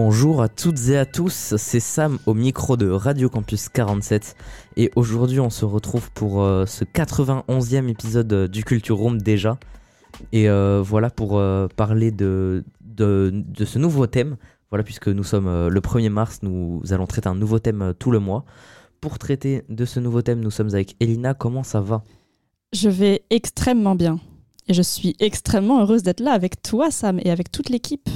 Bonjour à toutes et à tous, c'est Sam au micro de Radio Campus 47 et aujourd'hui on se retrouve pour euh, ce 91e épisode euh, du Culture Room déjà et euh, voilà pour parler de, de, de ce nouveau thème, voilà puisque nous sommes le 1er mars, nous allons traiter un nouveau thème tout le mois. Pour traiter de ce nouveau thème, nous sommes avec Elina, comment ça va? Je vais extrêmement bien. Et je suis extrêmement heureuse d'être là avec toi, Sam, et avec toute l'équipe.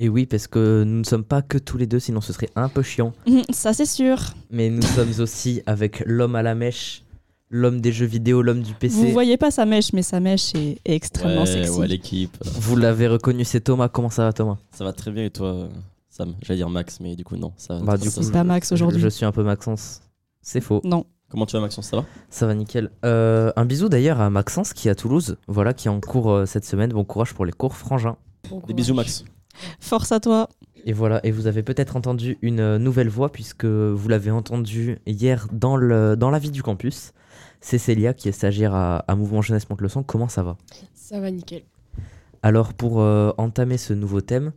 Et oui, parce que nous ne sommes pas que tous les deux, sinon ce serait un peu chiant. Mhm, Ça, c'est sûr. Mais nous sommes aussi avec l'homme à la mèche, l'homme des jeux vidéo, l'homme du PC. Vous voyez pas sa mèche, mais sa mèche est, est extrêmement ouais, sexy. ouais, l'équipe. Vous l'avez reconnu, c'est Thomas. Comment ça va, Thomas? Ça va très bien et toi, Sam? J'allais dire Max, mais du coup, non. Ça, Bah, du ça- coup, C'est pas Max aujourd'hui. je suis un peu Maxence. C'est faux. Non. Comment tu vas, Maxence? Ça va? Ça va nickel. Euh, un bisou d'ailleurs à Maxence qui est à Toulouse, voilà, qui est en cours euh, cette semaine. Bon courage pour les cours frangins. Des bisous, Max. Force à toi. Et voilà, et vous avez peut-être entendu une euh, nouvelle voix puisque vous l'avez entendu hier dans, le, dans la vie du campus. C'est Célia qui est stagiaire à, à Mouvement Jeunesse Monte le Sang. Comment ça va? Ça va nickel. Alors pour euh, entamer ce nouveau thème,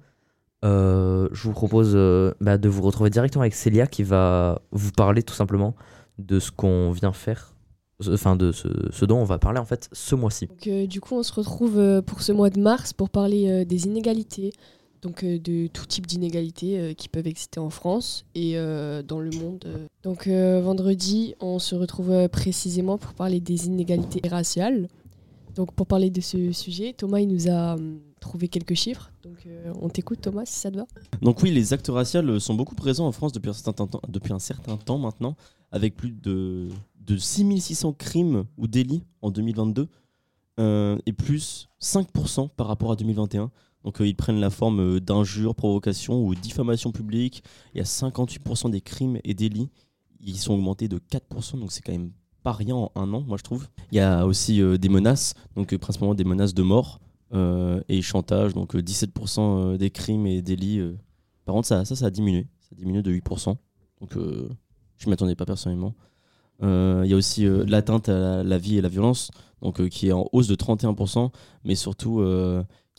euh, je vous propose euh, bah, de vous retrouver directement avec Célia qui va vous parler tout simplement de ce qu'on vient faire, enfin de ce, ce dont on va parler en fait ce mois-ci. Donc, euh, du coup, on se retrouve euh, pour ce mois de mars pour parler euh, des inégalités, donc euh, de tout type d'inégalités euh, qui peuvent exister en France et euh, dans le monde. Donc vendredi, on se retrouve précisément pour parler des inégalités raciales. Donc pour parler de ce sujet, Thomas il nous a hum, trouvé quelques chiffres. Donc on t'écoute Thomas si ça te va. Donc, oui, les actes raciaux sont beaucoup présents en France depuis un certain temps, maintenant, avec plus de, de 6600 crimes ou délits en 2022 euh, et plus 5% par rapport à 2021. Donc, euh, ils prennent la forme euh, d'injures, provocations ou diffamation publique. Il y a 58% des crimes et délits. Ils sont augmentés de 4%, donc c'est quand même pas rien en un an, moi je trouve. Il y a aussi euh, des menaces, donc principalement des menaces de mort et chantage, donc euh, 17% des crimes et délits. Par contre, ça, ça, a diminué. Ça a diminué de 8%. Donc, je ne m'y attendais pas personnellement. Il y a aussi l'atteinte à la, la vie et la violence, donc, qui est en hausse de 31%, mais surtout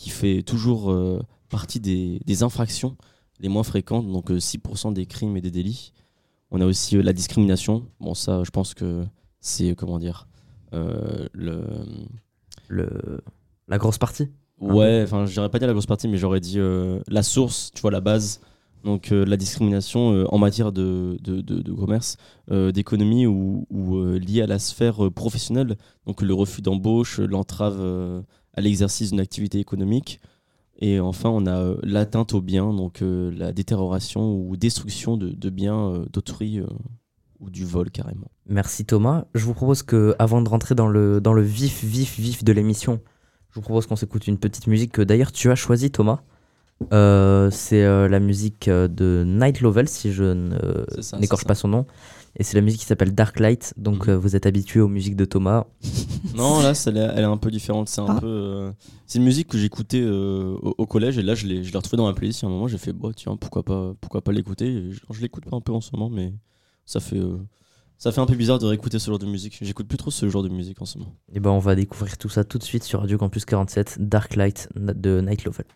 qui fait toujours euh, partie des, des infractions les moins fréquentes, donc euh, 6% des crimes et des délits. On a aussi euh, la discrimination. Bon, ça, je pense que c'est, euh, comment dire, euh, le... Le, la grosse partie Ouais, enfin, je dirais pas dire la grosse partie, mais j'aurais dit euh, la source, tu vois, la base. Donc, euh, la discrimination euh, en matière de, de, de- de commerce, euh, d'économie ou, ou euh, liée à la sphère euh, professionnelle. Donc, le refus d'embauche, l'entrave euh, à l'exercice d'une activité économique. Et enfin, on a euh, l'atteinte aux biens, donc euh, la détérioration ou destruction de, de biens euh, d'autrui euh, ou du vol carrément. Merci Thomas. Je vous propose que, avant de rentrer dans le, dans le vif, vif, vif de l'émission, je vous propose qu'on s'écoute une petite musique que d'ailleurs tu as choisie Thomas. C'est la musique de Night Lovell, si je n'écorche pas son nom. Et c'est la musique qui s'appelle Dark Light. Donc Mhm. euh, vous êtes habitué aux musiques de Thomas. Non, là, elle est, elle est un peu différente. C'est un Ah. peu. euh, c'est une musique que j'écoutais euh, au, au collège et là, je l'ai, je l'ai retrouvée dans ma playlist. Et à un moment, j'ai fait, bah, tiens, pourquoi pas, pourquoi pas l'écouter. Je, je l'écoute pas un peu en ce moment, mais ça fait, euh, ça fait un peu bizarre de réécouter ce genre de musique. J'écoute plus trop ce genre de musique en ce moment. Et ben on va découvrir tout ça tout de suite sur Radio Campus 47, Dark Light de Night Lovell.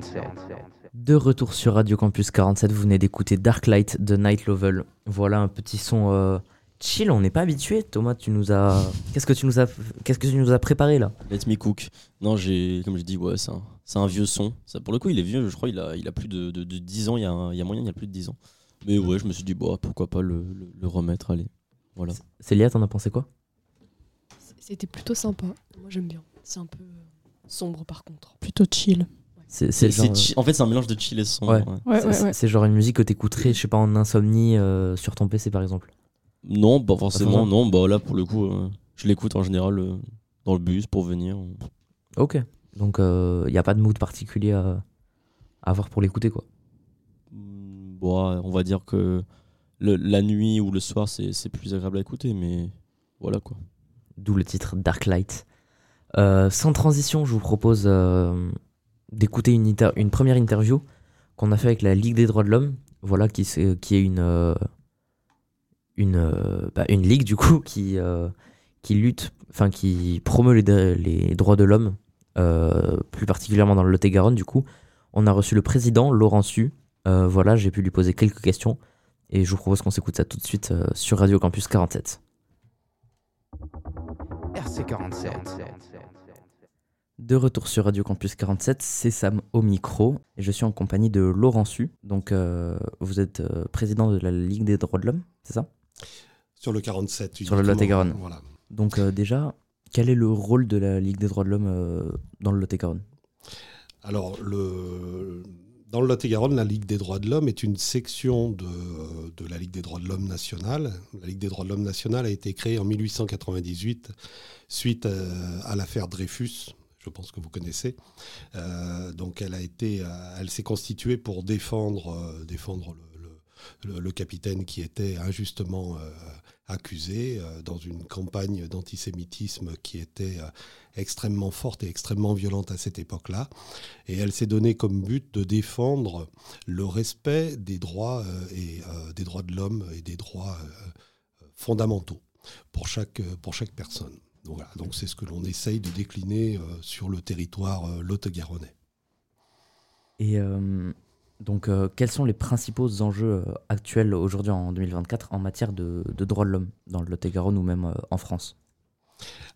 RC47. De retour sur Radio Campus 47, vous venez d'écouter Darklight de Night Level. Voilà un petit son euh, chill, on n'est pas habitué. Thomas, tu nous as qu'est-ce que tu nous as qu'est-ce que tu nous as préparé là? Let me cook. Non, j'ai, comme je dis, ouais, c'est un, c'est un vieux son. Ça, pour le coup, il est vieux, je crois, il a, il a plus de, de, de 10 ans, il y, a un- il y a moyen, il y a plus de 10 ans. Mais ouais, je me suis dit, bon, pourquoi pas le, le- le remettre, allez. Voilà. Célia, t'en as pensé quoi? C'était plutôt sympa. Moi, j'aime bien. C'est un peu euh, sombre, par contre. Plutôt chill. C'est c'est C'est genre, chi- en fait, c'est un mélange de chill et son. Ouais. Ouais, c'est- ouais, ouais. c'est genre une musique que t'écouterais, je sais pas, en insomnie euh, sur ton PC par exemple. Non, pas forcément, non, bah là, pour le coup, euh, je l'écoute en général euh, dans le bus pour venir. Ok. Donc il n'y a pas de mood particulier à, à avoir pour l'écouter quoi. Bon, on va dire que le- la nuit ou le soir, c'est c'est plus agréable à écouter, mais voilà quoi. D'où le titre Darklight. Euh, sans transition, je vous propose euh, d'écouter une, première interview qu'on a fait avec la Ligue des droits de l'homme. Voilà, qui, qui est une, euh, euh, bah, une ligue du coup qui, euh, lutte, enfin qui promeut les, dr- les droits de l'homme, euh, plus particulièrement dans le Lot-et-Garonne. Du coup, on a reçu le président Laurent Su. Euh, voilà, j'ai pu lui poser quelques questions et je vous propose qu'on s'écoute ça tout de suite euh, sur Radio Campus 47. RC47. De retour sur Radio Campus 47, c'est Sam au micro et je suis en compagnie de Laurent Su. Donc euh, vous êtes euh, président de la Ligue des droits de l'homme, c'est ça? Sur le 47. Sur le. Lot-et-Garonne. Voilà. Donc euh, déjà, quel est le rôle de la Ligue des droits de l'homme dans le Lot-et-Garonne? Alors, le... dans le Lot-et-Garonne, la Ligue des droits de l'homme est une section de, de la Ligue des droits de l'homme nationale. La Ligue des droits de l'homme nationale a été créée en 1898 suite à l'affaire Dreyfus. Je pense que vous connaissez. Euh, donc, elle a été, euh, elle s'est constituée pour défendre, euh, défendre le, capitaine qui était injustement accusé dans une campagne d'antisémitisme qui était extrêmement forte et extrêmement violente à cette époque-là. Et elle s'est donnée comme but de défendre le respect des droits et des droits de l'homme et des droits fondamentaux pour chaque, pour chaque personne. Donc c'est ce que l'on essaye de décliner euh, sur le territoire euh, lot-garonnais. Et euh, donc, euh, quels sont les principaux enjeux actuels aujourd'hui en 2024 en matière de, de droits de l'homme dans le Lot-et-Garonne ou même en France?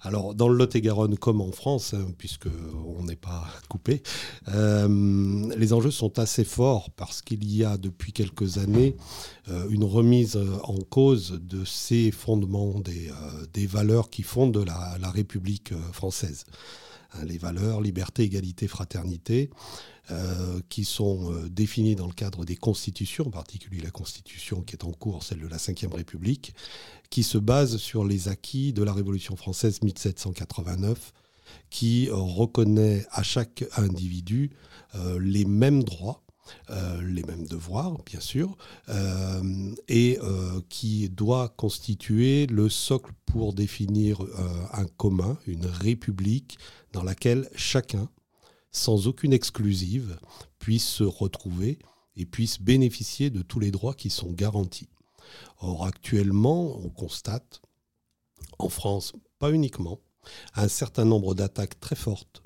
Alors, dans le Lot-et-Garonne comme en France, hein, puisque on n'est pas coupé, euh, les enjeux sont assez forts parce qu'il y a depuis quelques années euh, une remise en cause de ces fondements, des, euh, valeurs qui fondent la, République française. Hein, les valeurs liberté, égalité, fraternité, euh, qui sont euh, définies dans le cadre des constitutions, en particulier la constitution qui est en cours, celle de la Ve République, qui se base sur les acquis de la Révolution française 1789, qui euh, reconnaît à chaque individu euh, les mêmes droits, les mêmes devoirs, bien sûr, et qui doit constituer le socle pour définir un commun, une république dans laquelle chacun, sans aucune exclusive, puisse se retrouver et puisse bénéficier de tous les droits qui sont garantis. Or, actuellement, on constate, en France, pas uniquement, un certain nombre d'attaques très fortes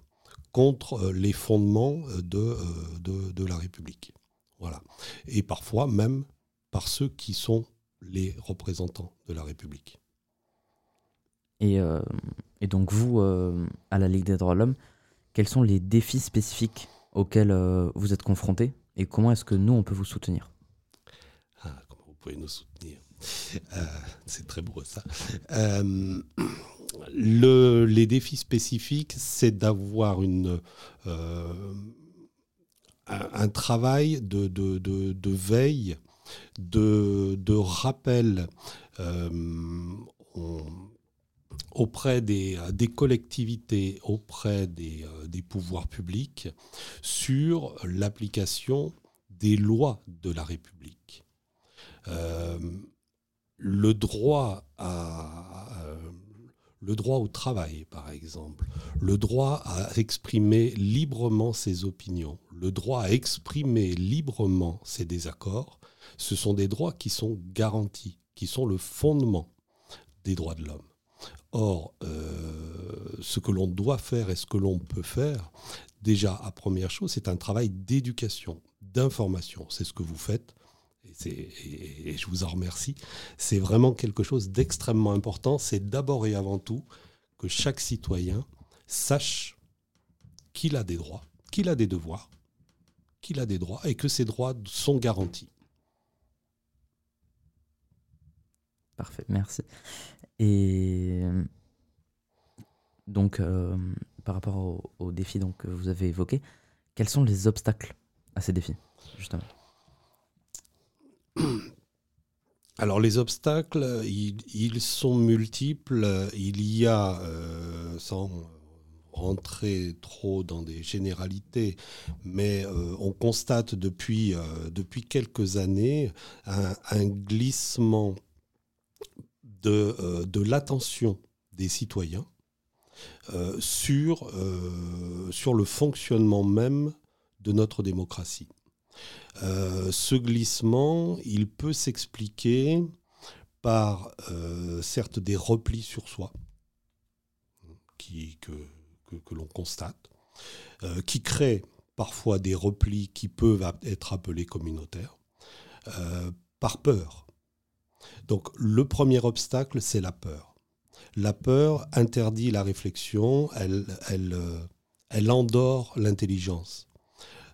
contre euh, les fondements euh, de, euh, de, de la République. Voilà. Et parfois même par ceux qui sont les représentants de la République. Et, et donc vous, à la Ligue des droits de l'homme, quels sont les défis spécifiques auxquels euh, vous êtes confrontés et comment est-ce que nous, on peut vous soutenir? Ah, comment vous pouvez nous soutenir? Euh, C'est très beau ça. Euh, le- les défis spécifiques, c'est d'avoir une un, travail de, de- de- veille, de, rappel auprès des, des collectivités, auprès des, euh, des pouvoirs publics, sur l'application des lois de la République. Euh, le droit à euh, le droit au travail, par exemple, le droit à exprimer librement ses opinions, le droit à exprimer librement ses désaccords, ce sont des droits qui sont garantis, qui sont le fondement des droits de l'homme. Or, euh, ce que l'on doit faire et ce que l'on peut faire, déjà, à première chose, c'est un travail d'éducation, d'information. C'est ce que vous faites. Et, et, je vous en remercie. C'est vraiment quelque chose d'extrêmement important. C'est d'abord et avant tout que chaque citoyen sache qu'il a des droits, qu'il a des devoirs, qu'il a des droits et que ces droits sont garantis. Parfait, merci. Et donc, euh, par rapport aux, défis que vous avez évoqués, quels sont les obstacles à ces défis, justement? Alors les obstacles, ils, sont multiples. Il y a, euh, sans rentrer trop dans des généralités, mais euh, on constate depuis, depuis quelques années un, glissement de, de l'attention des citoyens euh, sur, euh, sur le fonctionnement même de notre démocratie. Euh, ce glissement, il peut s'expliquer par certes des replis sur soi qui, que l'on constate, qui créent parfois des replis qui peuvent être appelés communautaires, par peur. Donc le premier obstacle, c'est la peur. La peur interdit la réflexion, elle, euh, endort l'intelligence.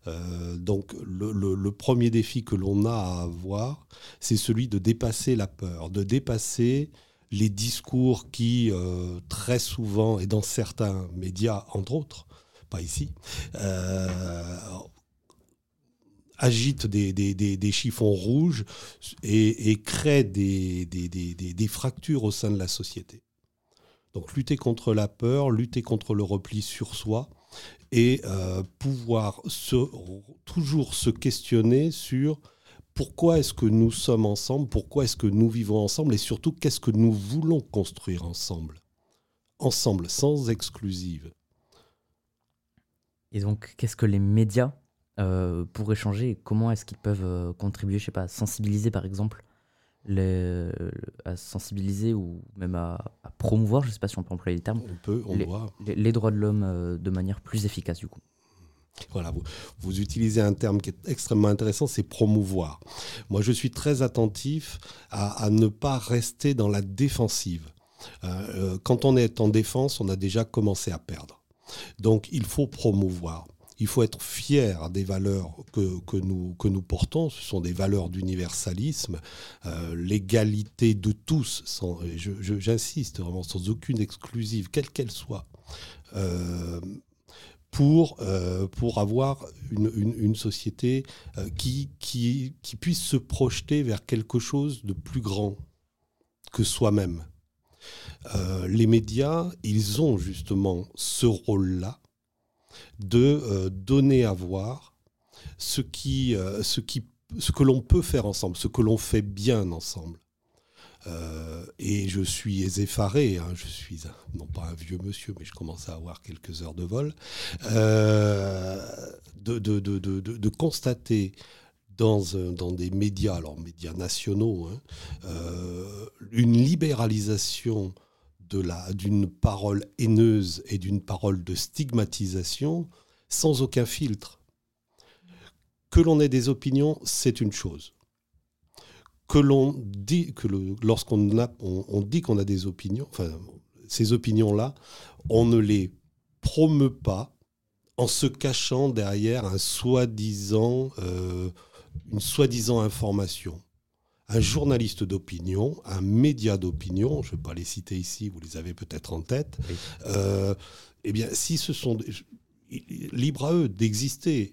Euh, donc le, premier défi que l'on a à avoir, c'est celui de dépasser la peur, de dépasser les discours qui, euh, très souvent, et dans certains médias, entre autres, pas ici, agitent des, chiffons rouges et, des, des, fractures au sein de la société. Donc lutter contre la peur, lutter contre le repli sur soi et euh, pouvoir toujours se questionner sur pourquoi est-ce que nous sommes ensemble, pourquoi est-ce que nous vivons ensemble et surtout qu'est-ce que nous voulons construire ensemble. Ensemble, sans exclusive. Et donc, qu'est-ce que les médias euh, pourraient changer et comment est-ce qu'ils peuvent euh, contribuer, je sais pas, sensibiliser par exemple les, à sensibiliser ou même à, promouvoir, je ne sais pas si on peut employer le terme, on peut, on les, doit. Les, droits de l'homme euh, de manière plus efficace du coup. Voilà, vous, vous, utilisez un terme qui est extrêmement intéressant, c'est promouvoir. Moi, je suis très attentif à, ne pas rester dans la défensive. Euh, quand on est en défense, on a déjà commencé à perdre. Donc, il faut promouvoir il faut être fier des valeurs que, nous, portons. Ce sont des valeurs d'universalisme, euh, l'égalité de tous, j'insiste vraiment, sans aucune exclusive, quelle qu'elle soit. Euh, pour, euh, pour avoir une, société qui, qui, qui puisse se projeter vers quelque chose de plus grand que soi-même. les médias, ils ont justement ce rôle-là de euh, donner à voir ce, qui, euh, ce, qui, ce que l'on peut faire ensemble, ce que l'on fait bien ensemble. Euh, et je suis effaré, hein, je suis non pas un vieux monsieur, mais je commence à avoir quelques heures de vol, de, constater dans, dans, des médias, alors médias nationaux, hein, une libéralisation d'une parole haineuse et d'une parole de stigmatisation sans aucun filtre. Que l'on ait des opinions, c'est une chose. Que l'on dit que lorsqu'on on, dit qu'on a des opinions, ces opinions-là, on ne les promeut pas en se cachant derrière un soi-disant, euh, une soi-disant information un journaliste d'opinion, un média d'opinion, je ne vais pas les citer ici, vous les avez peut-être en tête, euh, eh bien, si ce sont libre à eux d'exister,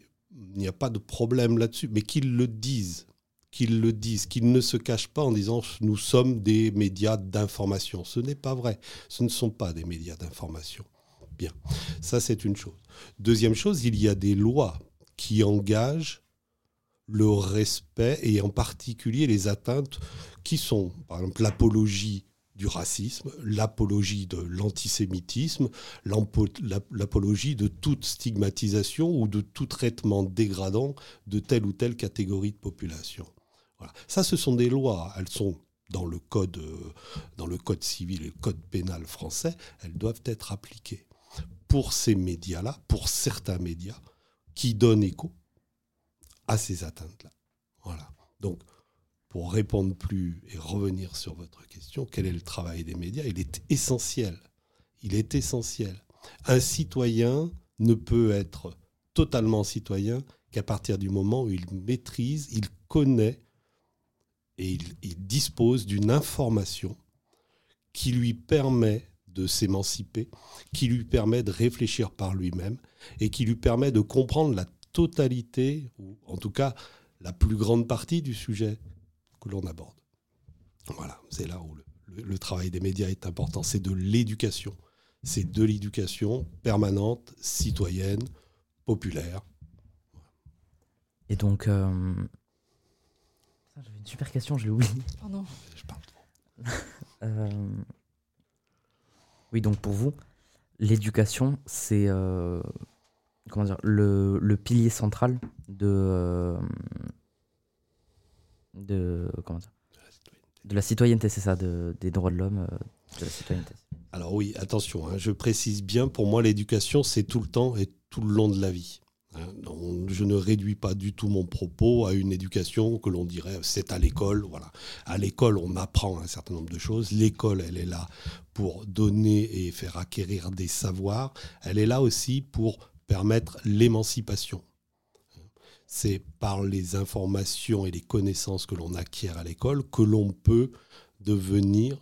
il n'y a pas de problème là-dessus, mais qu'ils le disent, qu'ils le disent, qu'ils ne se cachent pas en disant nous sommes des médias d'information. Ce n'est pas vrai, ce ne sont pas des médias d'information. Bien, ça c'est une chose. Deuxième chose, il y a des lois qui engagent le respect et en particulier les atteintes qui sont, par exemple, l'apologie du racisme, l'apologie de l'antisémitisme, l'apologie de toute stigmatisation ou de tout traitement dégradant de telle ou telle catégorie de population. Voilà. Ça, ce sont des lois. Elles sont dans le code, dans le code civil et le code pénal français, elles doivent être appliquées. Pour ces médias-là, pour certains médias, qui donnent écho à ces atteintes-là. Voilà. Donc, pour répondre plus et revenir sur votre question, quel est le travail des médias? Il est essentiel. Il est essentiel. Un citoyen ne peut être totalement citoyen qu'à partir du moment où il maîtrise, il connaît et il, dispose d'une information qui lui permet de s'émanciper, qui lui permet de réfléchir par lui-même et qui lui permet de comprendre la totalité, ou en tout cas la plus grande partie du sujet que l'on aborde. Voilà, c'est là où le, travail des médias est important, c'est de l'éducation. C'est de l'éducation permanente, citoyenne, populaire. Et donc, euh, j'avais une super question, je l'ai oublié. Oh non. Je parle trop. Euh, oui, donc pour vous, l'éducation, c'est euh, comment dire le, le, pilier central de de comment dire de la citoyenneté, c'est ça, de, des droits de l'homme, de la citoyenneté. Alors oui, attention, hein, je précise bien, pour moi l'éducation c'est tout le temps et tout le long de la vie. Hein. je ne réduis pas du tout mon propos à une éducation que l'on dirait c'est à l'école. Voilà. À l'école, on apprend un certain nombre de choses. L'école, elle est là pour donner et faire acquérir des savoirs. Elle est là aussi pour permettre l'émancipation. C'est par les informations et les connaissances que l'on acquiert à l'école que l'on peut devenir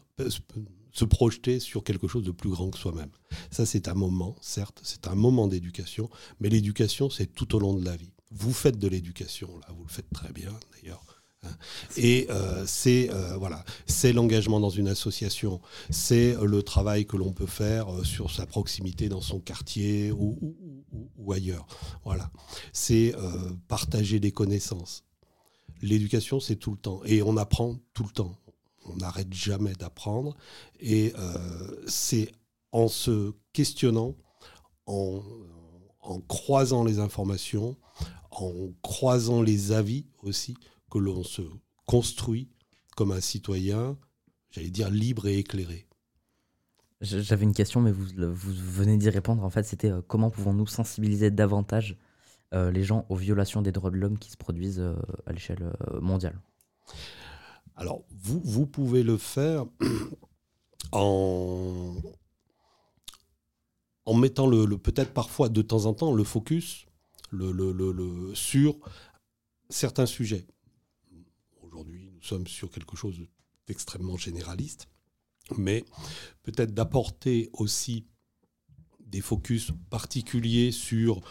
se projeter sur quelque chose de plus grand que soi-même. Ça, c'est un moment, certes, c'est un moment d'éducation, mais l'éducation, c'est tout au long de la vie. Vous faites de l'éducation, là, vous le faites très bien d'ailleurs. Hein. Et euh, c'est euh, voilà, c'est l'engagement dans une association, c'est le travail que l'on peut faire euh, sur sa proximité dans son quartier ou, ailleurs. Voilà, c'est partager des connaissances. L'éducation, c'est tout le temps, et on apprend tout le temps on n'arrête jamais d'apprendre. Et c'est en se questionnant, en, croisant les informations, en croisant les avis aussi, que l'on se construit comme un citoyen, j'allais dire, libre et éclairé. J'avais une question, mais vous, vous venez d'y répondre. En fait, c'était euh, comment pouvons-nous sensibiliser davantage euh, les gens aux violations des droits de l'homme qui se produisent à l'échelle mondiale? Alors, vous, vous pouvez le faire en, en mettant le, peut-être parfois de temps en temps le focus le, le, sur certains sujets. Sommes sur quelque chose d'extrêmement généraliste, mais peut-être d'apporter aussi des focus particuliers sur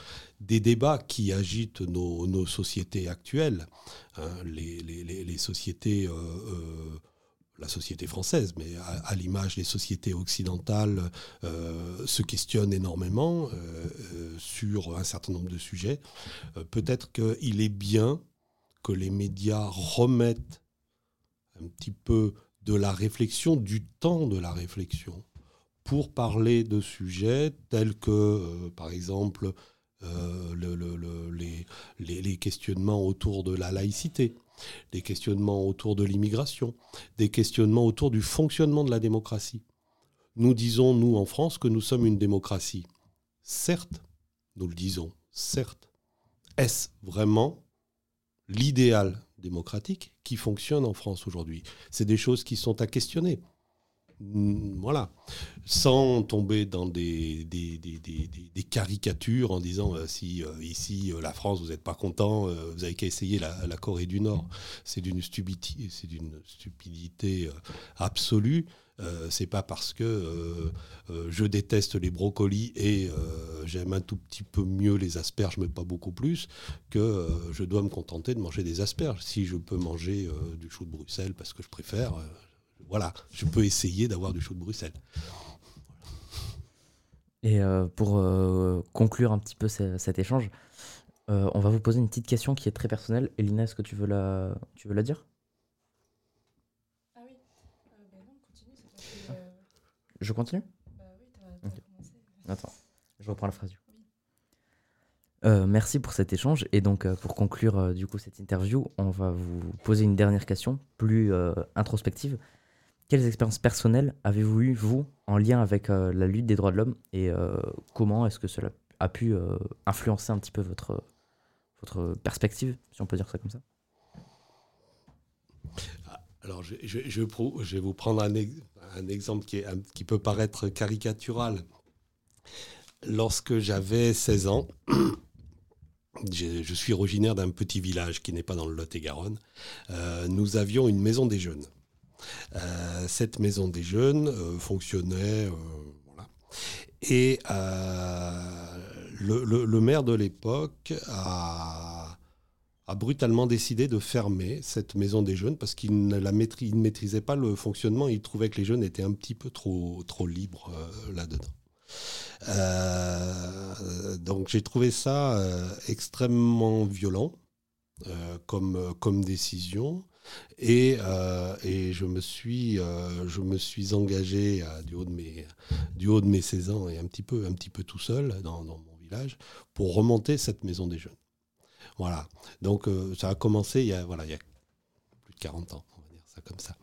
des débats qui agitent nos, sociétés actuelles, hein, les, sociétés, euh, euh, la société française, mais à, l'image des sociétés occidentales, euh, se questionnent énormément sur un certain nombre de sujets. Peut-être qu'il est bien que les médias remettent un petit peu de la réflexion, du temps de la réflexion pour parler de sujets tels que, euh, par exemple, euh, le, les, les, questionnements autour de la laïcité, des questionnements autour de l'immigration, des questionnements autour du fonctionnement de la démocratie. Nous disons, nous, en France, que nous sommes une démocratie. Certes, nous le disons, certes. Est-ce vraiment l'idéal démocratique qui fonctionne en France aujourd'hui C'est des choses qui sont à questionner. Mm, voilà, sans tomber dans des, des, caricatures en disant euh, si euh, ici euh, la France vous n'êtes pas content, vous avez qu'à essayer la, Corée du Nord. C'est d'une stupidité, c'est d'une stupidité absolue. c'est pas parce que je déteste les brocolis et j'aime un tout petit peu mieux les asperges, mais pas beaucoup plus, que je dois me contenter de manger des asperges. Si je peux manger du chou de Bruxelles parce que je préfère, voilà, je peux essayer d'avoir du chaud de Bruxelles. Et euh, pour euh, conclure un petit peu cet échange, euh, on va vous poser une petite question qui est très personnelle. Elina, est-ce que tu veux la, tu veux la dire? Ah oui. Ben non, continue. Je continue? Bah oui, as, commencé. Attends, je reprends la phrase. Euh, merci pour cet échange. Et donc, euh, pour conclure euh, du coup cette interview, on va vous poser une dernière question, plus euh, introspective. Quelles expériences personnelles avez-vous eues, vous, en lien avec euh, la lutte des droits de l'homme Et euh, comment est-ce que cela a pu euh, influencer un petit peu votre, perspective, si on peut dire ça comme ça? Alors, je, vais vous prendre un, ex- un exemple qui, peut paraître caricatural. Lorsque j'avais 16 ans, je suis originaire d'un petit village qui n'est pas dans le Lot-et-Garonne. Nous avions une maison des jeunes. Euh, cette maison des jeunes euh, fonctionnait. euh. Et le, maire de l'époque a, brutalement décidé de fermer cette maison des jeunes parce qu'il ne, maîtrisait pas le fonctionnement. Il trouvait que les jeunes étaient un petit peu trop, libres là-dedans. Donc j'ai trouvé ça extrêmement violent comme décision. Et, euh, et je, me suis, euh, engagé euh, du, haut de mes, du haut de mes 16 ans et un petit peu, tout seul dans, mon village pour remonter cette maison des jeunes. Voilà. Donc ça a commencé il y a, il y a plus de 40 ans, on va dire ça comme ça.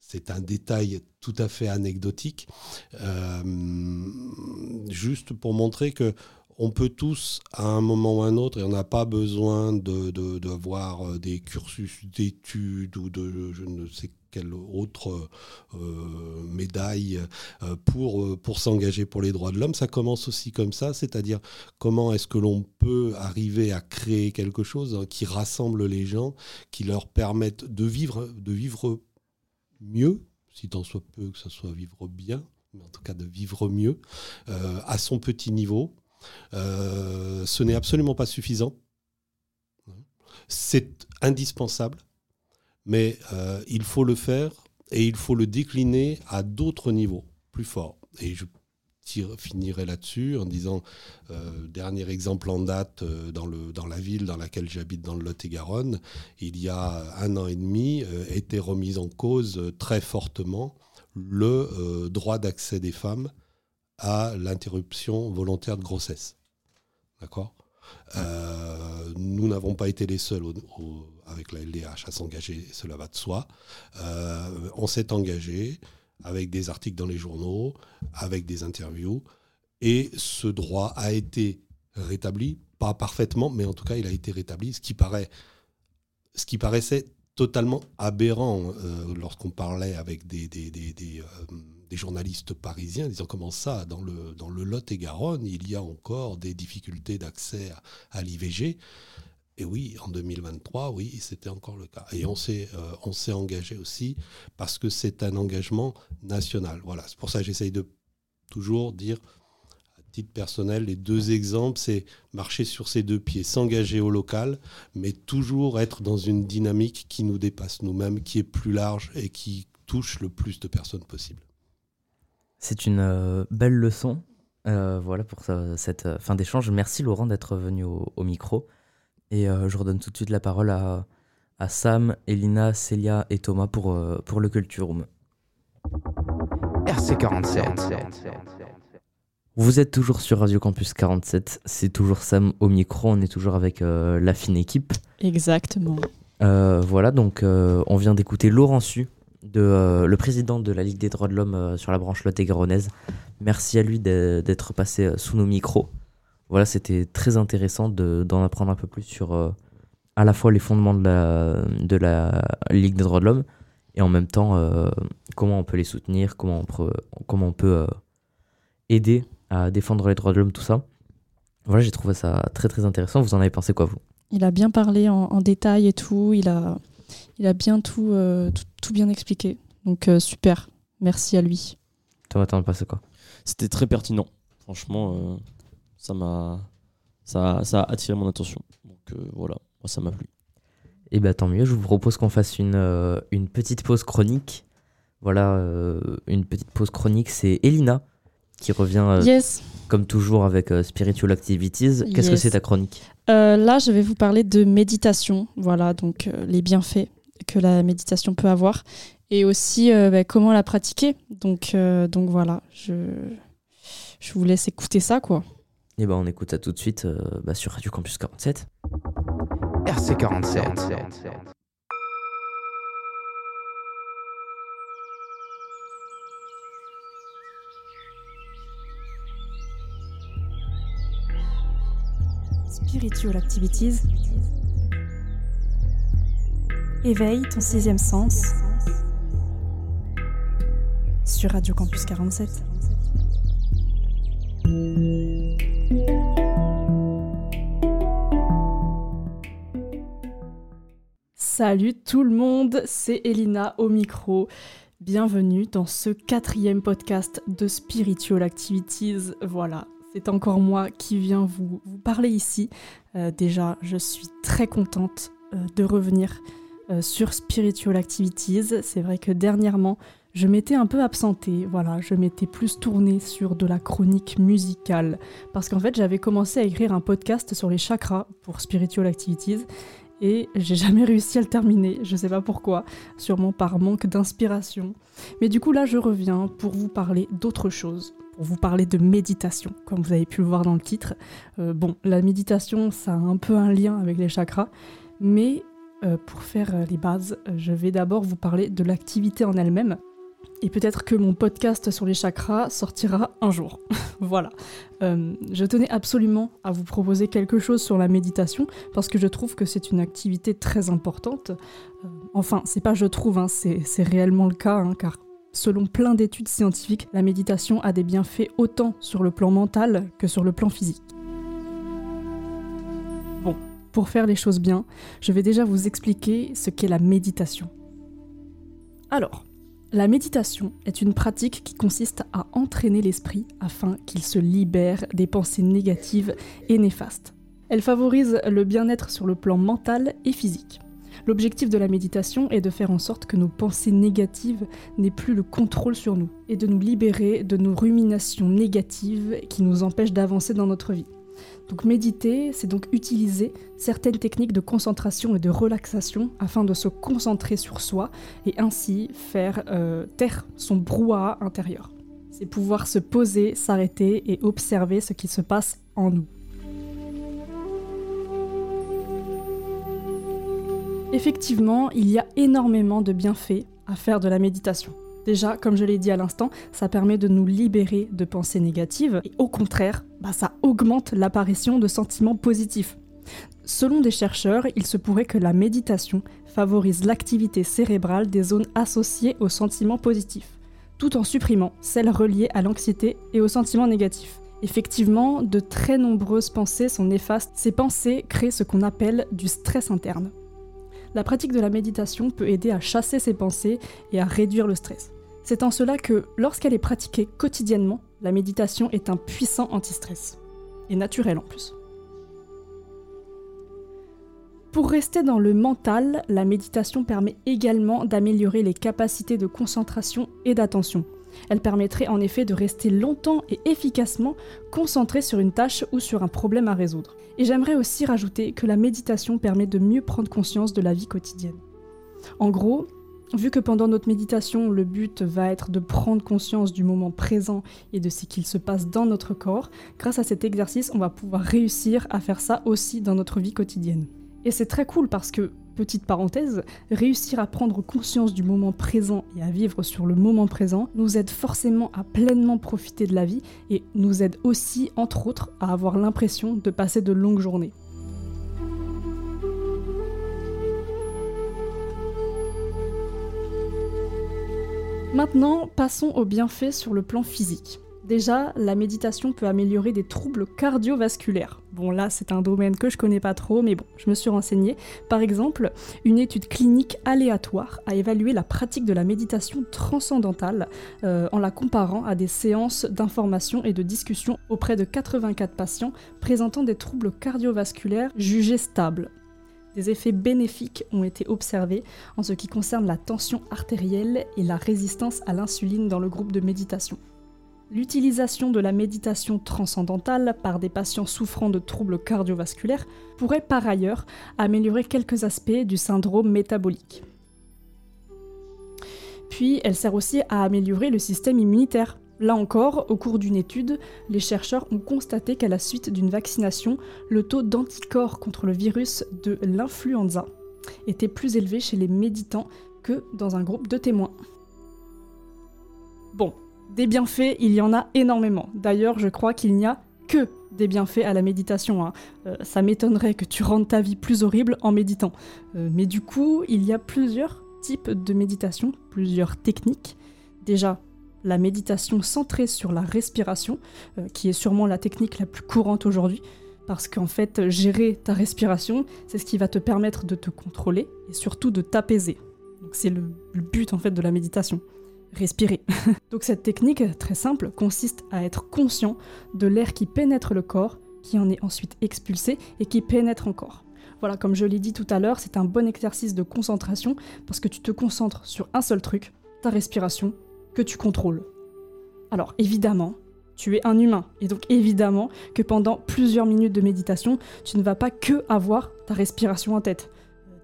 C'est un détail tout à fait anecdotique, juste pour montrer que on peut tous, à un moment ou à un autre, et on n'a pas besoin de, euh, des cursus d'études ou de je ne sais quelle autre euh, médaille euh, pour, s'engager pour les droits de l'homme. Ça commence aussi comme ça, c'est-à-dire comment est-ce que l'on peut arriver à créer quelque chose hein, qui rassemble les gens, qui leur permette de vivre, de vivre mieux, si tant soit peu que ce soit vivre bien, mais en tout cas de vivre mieux, à son petit niveau. Euh, ce n'est absolument pas suffisant. C'est indispensable, mais euh, il faut le faire et il faut le décliner à d'autres niveaux, plus forts. Et je finirai là-dessus en disant, euh, dernier exemple en date, dans, la ville dans laquelle j'habite, dans le Lot-et-Garonne, il y a un an et demi, était remise en cause très fortement le droit d'accès des femmes à l'interruption volontaire de grossesse. D'accord? Euh, Nous n'avons pas été les seuls avec la LDH à s'engager, cela va de soi. Euh, on s'est engagé avec des articles dans les journaux, avec des interviews, et ce droit a été rétabli, pas parfaitement, mais en tout cas il a été rétabli, ce qui, paraît, ce qui paraissait totalement aberrant euh, lorsqu'on parlait avec des, des journalistes parisiens, disant comment ça, dans le, dans le Lot-et-Garonne, il y a encore des difficultés d'accès à, l'IVG. Et oui, en 2023, oui, c'était encore le cas. Et on s'est, euh, on s'est engagé aussi parce que c'est un engagement national. Voilà, c'est pour ça que j'essaye de toujours dire, à titre personnel, les deux exemples, c'est marcher sur ses deux pieds, s'engager au local, mais toujours être dans une dynamique qui nous dépasse nous-mêmes, qui est plus large et qui touche le plus de personnes possible. C'est une euh, belle leçon. euh, voilà pour ça- cette euh, fin d'échange. Merci Laurent d'être venu au, au micro. Et euh, je redonne tout de suite la parole à, à Sam, Elina, Célia et Thomas pour, euh, pour le Culture Room. RC47. Vous êtes toujours sur Radio Campus 47. C'est toujours Sam au micro. On est toujours avec euh, la fine équipe. Exactement. Euh, voilà, donc euh, on vient d'écouter Laurent Su, de, euh, le président de la Ligue des droits de l'homme euh, sur la branche Lot-et-Garonnaise. Merci à lui d'être passé euh, sous nos micros. Voilà, c'était très intéressant de- d'en apprendre un peu plus sur à la fois les fondements de la, de la Ligue des droits de l'homme et en même temps comment on peut les soutenir, comment on peut, comment on peut aider à défendre les droits de l'homme, tout ça. Voilà, j'ai trouvé ça très très intéressant. Vous en avez pensé quoi, vous? Il a bien parlé en, en détail et tout. Il a, il a bien tout, euh, tout, tout bien expliqué. Donc euh, super. Merci à lui. T'en as pensé quoi? C'était très pertinent. Franchement, euh, ça m'a ça, ça a attiré mon attention. Donc euh, voilà, moi ça m'a plu. Eh bien, tant mieux. Je vous propose qu'on fasse une, euh, une petite pause chronique. Voilà, euh, une petite pause chronique. C'est Elina qui revient, euh, Yes. comme toujours, avec euh, Spiritual Activities. Qu'est-ce que c'est ta chronique? Euh, là, je vais vous parler de méditation. Voilà, donc euh, les bienfaits que la méditation peut avoir et aussi euh, bah, comment la pratiquer. Donc, euh, donc voilà, je, je vous laisse écouter ça, quoi. Et ben on écoute ça tout de suite euh, bah, sur Radio Campus 47. RC47. Spiritual Activities. Éveille ton sixième sens sur Radio Campus 47. Salut tout le monde, c'est Elina au micro. Bienvenue dans ce quatrième podcast de Spiritual Activities. Voilà, c'est encore moi qui viens vous, parler ici. Euh, déjà, je suis très contente euh, de revenir euh, sur Spiritual Activities. C'est vrai que dernièrement, je m'étais un peu absentée, voilà, je m'étais plus tournée sur de la chronique musicale, parce qu'en fait j'avais commencé à écrire un podcast sur les chakras pour Spiritual Activities, et j'ai jamais réussi à le terminer, je sais pas pourquoi, sûrement par manque d'inspiration. Mais du coup là je reviens pour vous parler d'autre chose, vous parler de méditation, comme vous avez pu le voir dans le titre. Euh, bon, la méditation ça a un peu un lien avec les chakras, mais euh, pour faire euh, les bases, je vais d'abord vous parler de l'activité en elle-même. Et peut-être que mon podcast sur les chakras sortira un jour. voilà. Je tenais absolument à vous proposer quelque chose sur la méditation parce que je trouve que c'est une activité très importante. Enfin, c'est pas je trouve, hein, c'est c'est réellement le cas, hein, car selon plein d'études scientifiques, la méditation a des bienfaits autant sur le plan mental que sur le plan physique. Bon, pour faire les choses bien, je vais déjà vous expliquer ce qu'est la méditation. Alors, la méditation est une pratique qui consiste à entraîner l'esprit afin qu'il se libère des pensées négatives et néfastes. Elle favorise le bien-être sur le plan mental et physique. L'objectif de la méditation est de faire en sorte que nos pensées négatives n'aient plus le contrôle sur nous et de nous libérer de nos ruminations négatives qui nous empêchent d'avancer dans notre vie. Donc méditer, c'est donc utiliser certaines techniques de concentration et de relaxation afin de se concentrer sur soi et ainsi faire euh, taire son brouhaha intérieur. C'est pouvoir se poser, s'arrêter et observer ce qui se passe en nous. Effectivement, il y a énormément de bienfaits à faire de la méditation. Déjà, comme je l'ai dit à l'instant, ça permet de nous libérer de pensées négatives et au contraire, bah, ça augmente l'apparition de sentiments positifs. Selon des chercheurs, il se pourrait que la méditation favorise l'activité cérébrale des zones associées aux sentiments positifs, tout en supprimant celles reliées à l'anxiété et aux sentiments négatifs. Effectivement, de très nombreuses pensées sont néfastes. Ces pensées créent ce qu'on appelle du stress interne. La pratique de la méditation peut aider à chasser ces pensées et à réduire le stress. C'est en cela que, lorsqu'elle est pratiquée quotidiennement, la méditation est un puissant anti-stress. Et naturel en plus. Pour rester dans le mental, la méditation permet également d'améliorer les capacités de concentration et d'attention. Elle permettrait en effet de rester longtemps et efficacement concentré sur une tâche ou sur un problème à résoudre. Et j'aimerais aussi rajouter que la méditation permet de mieux prendre conscience de la vie quotidienne. En gros, vu que pendant notre méditation, le but va être de prendre conscience du moment présent et de ce qu'il se passe dans notre corps, grâce à cet exercice, on va pouvoir réussir à faire ça aussi dans notre vie quotidienne. Et c'est très cool parce que, petite parenthèse, réussir à prendre conscience du moment présent et à vivre sur le moment présent nous aide forcément à pleinement profiter de la vie et nous aide aussi, entre autres, à avoir l'impression de passer de longues journées. Maintenant, passons aux bienfaits sur le plan physique. Déjà, la méditation peut améliorer des troubles cardiovasculaires. Bon là, c'est un domaine que je connais pas trop, mais bon, je me suis renseignée. Par exemple, une étude clinique aléatoire a évalué la pratique de la méditation transcendantale euh, en la comparant à des séances d'information et de discussion auprès de 84 patients présentant des troubles cardiovasculaires jugés stables. Des effets bénéfiques ont été observés en ce qui concerne la tension artérielle et la résistance à l'insuline dans le groupe de méditation. L'utilisation de la méditation transcendantale par des patients souffrant de troubles cardiovasculaires pourrait par ailleurs améliorer quelques aspects du syndrome métabolique. Puis elle sert aussi à améliorer le système immunitaire. Là encore, au cours d'une étude, les chercheurs ont constaté qu'à la suite d'une vaccination, le taux d'anticorps contre le virus de l'influenza était plus élevé chez les méditants que dans un groupe de témoins. Des bienfaits, il y en a énormément. D'ailleurs, je crois qu'il n'y a que des bienfaits à la méditation. hein. Euh, ça m'étonnerait que tu rendes ta vie plus horrible en méditant. Euh, mais du coup, il y a plusieurs types de méditation, plusieurs techniques. Déjà, la méditation centrée sur la respiration, euh, qui est sûrement la technique la plus courante aujourd'hui, parce qu'en fait, gérer ta respiration, c'est ce qui va te permettre de te contrôler et surtout de t'apaiser. C'est le, le but en fait de la méditation. Respirer. Donc cette technique, très simple, consiste à être conscient de l'air qui pénètre le corps, qui en est ensuite expulsé et qui pénètre encore. Voilà, comme je l'ai dit tout à l'heure, c'est un bon exercice de concentration parce que tu te concentres sur un seul truc, ta respiration, que tu contrôles. Alors évidemment, tu es un humain, et donc évidemment que pendant plusieurs minutes de méditation, tu ne vas pas que avoir ta respiration en tête.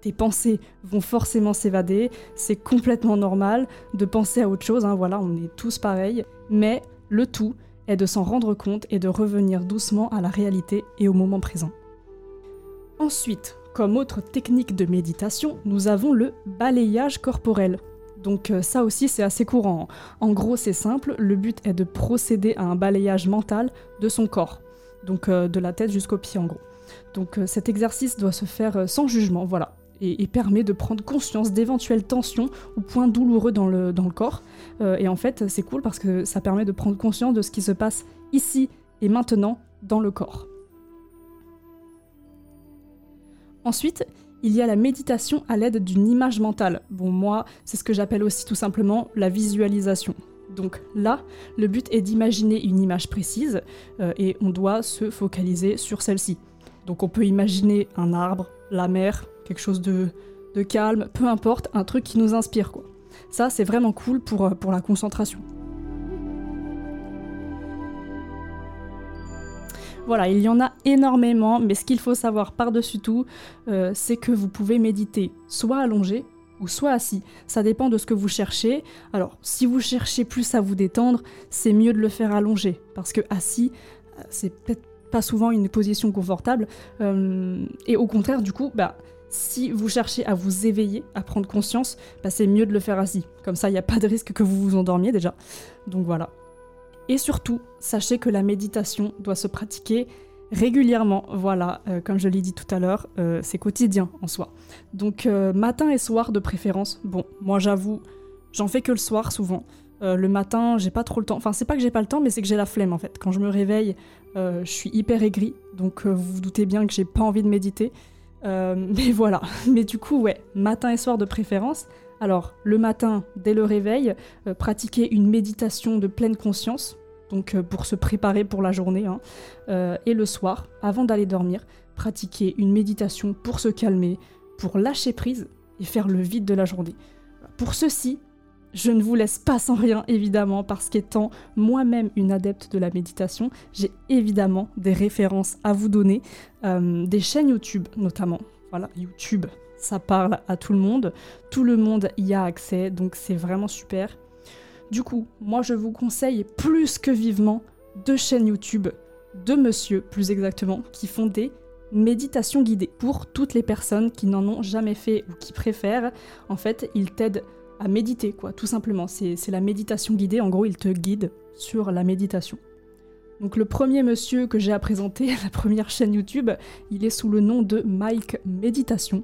Tes pensées vont forcément s'évader, c'est complètement normal de penser à autre chose, hein, voilà, on est tous pareils, mais le tout est de s'en rendre compte et de revenir doucement à la réalité et au moment présent. Ensuite, comme autre technique de méditation, nous avons le balayage corporel. Donc euh, ça aussi c'est assez courant. En gros c'est simple, le but est de procéder à un balayage mental de son corps. Donc euh, de la tête jusqu'aux pieds en gros. Donc euh, cet exercice doit se faire sans jugement, voilà. Et, et permet de prendre conscience d'éventuelles tensions ou points douloureux dans le, dans le corps. Euh, et en fait c'est cool parce que ça permet de prendre conscience de ce qui se passe ici et maintenant dans le corps. Ensuite, il y a la méditation à l'aide d'une image mentale. Bon, moi, c'est ce que j'appelle aussi tout simplement la visualisation. Donc là, le but est d'imaginer une image précise euh, et on doit se focaliser sur celle-ci. Donc on peut imaginer un arbre, la mer, quelque chose de, calme, peu importe, un truc qui nous inspire quoi. Ça, c'est vraiment cool pour, euh, pour la concentration. Voilà, il y en a énormément, mais ce qu'il faut savoir par-dessus tout, euh, c'est que vous pouvez méditer soit allongé ou soit assis. Ça dépend de ce que vous cherchez. Alors, si vous cherchez plus à vous détendre, c'est mieux de le faire allongé, parce que assis, euh, c'est peut-être pas souvent une position confortable. Et au contraire, du coup, bah, si vous cherchez à vous éveiller, à prendre conscience, bah, c'est mieux de le faire assis. Comme ça, il n'y a pas de risque que vous vous endormiez déjà. Donc voilà. Et surtout, sachez que la méditation doit se pratiquer régulièrement. Voilà, euh, comme je l'ai dit tout à l'heure, euh, c'est quotidien en soi. Donc euh, matin et soir de préférence. Bon, moi j'avoue, j'en fais que le soir souvent. Le matin, j'ai pas trop le temps. Enfin, c'est pas que j'ai pas le temps, mais c'est que j'ai la flemme en fait. Quand je me réveille, je suis hyper aigrie. Donc vous vous doutez bien que j'ai pas envie de méditer. Euh, mais voilà. Mais du coup, ouais, matin et soir de préférence. Alors, le matin, dès le réveil, euh, pratiquer une méditation de pleine conscience, donc euh, pour se préparer pour la journée. hein. Euh, et le soir, avant d'aller dormir, pratiquer une méditation pour se calmer, pour lâcher prise et faire le vide de la journée. Pour ceci, je ne vous laisse pas sans rien, évidemment, parce qu'étant moi-même une adepte de la méditation, j'ai évidemment des références à vous donner, euh, des chaînes YouTube notamment. Voilà, YouTube, ça parle à tout le monde, tout le monde y a accès, donc c'est vraiment super. Du coup, moi je vous conseille plus que vivement deux chaînes YouTube, de monsieur plus exactement, qui font des méditations guidées. Pour toutes les personnes qui n'en ont jamais fait ou qui préfèrent, en fait, ils t'aident à méditer, quoi, tout simplement. C'est la méditation guidée, en gros, il te guide sur la méditation. Donc le premier monsieur que j'ai à présenter, la première chaîne YouTube, il est sous le nom de Mike Méditation.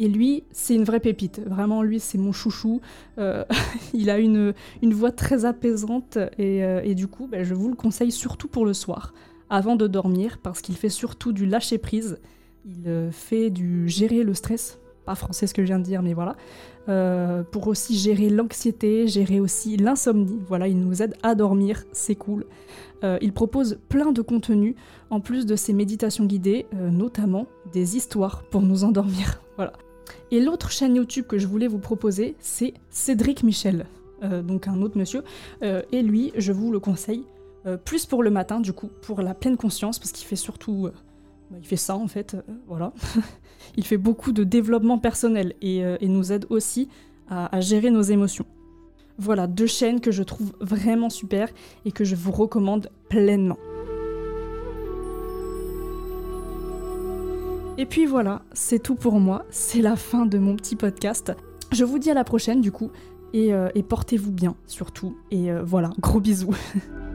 Et lui, c'est une vraie pépite. Vraiment, lui, c'est mon chouchou. Euh, il a une, une voix très apaisante et, euh, et du coup, ben, je vous le conseille surtout pour le soir, avant de dormir, parce qu'il fait surtout du lâcher prise. Il euh, fait du gérer le stress. Pas français ce que je viens de dire, mais voilà. Euh, pour aussi gérer l'anxiété, gérer aussi l'insomnie. Voilà, il nous aide à dormir, c'est cool. Euh, il propose plein de contenus, en plus de ses méditations guidées, euh, notamment des histoires pour nous endormir. Voilà. Et l'autre chaîne YouTube que je voulais vous proposer, c'est Cédric Michel, donc un autre monsieur. Et lui, je vous le conseille, plus pour le matin, du coup, pour la pleine conscience, parce qu'il fait surtout... bah, il fait ça en fait, voilà. il fait beaucoup de développement personnel et, euh, nous aide aussi à, gérer nos émotions. Voilà, deux chaînes que je trouve vraiment super et que je vous recommande pleinement. Et puis voilà, c'est tout pour moi, c'est la fin de mon petit podcast. Je vous dis à la prochaine du coup, et, euh, portez-vous bien surtout. Et euh, voilà, gros bisous.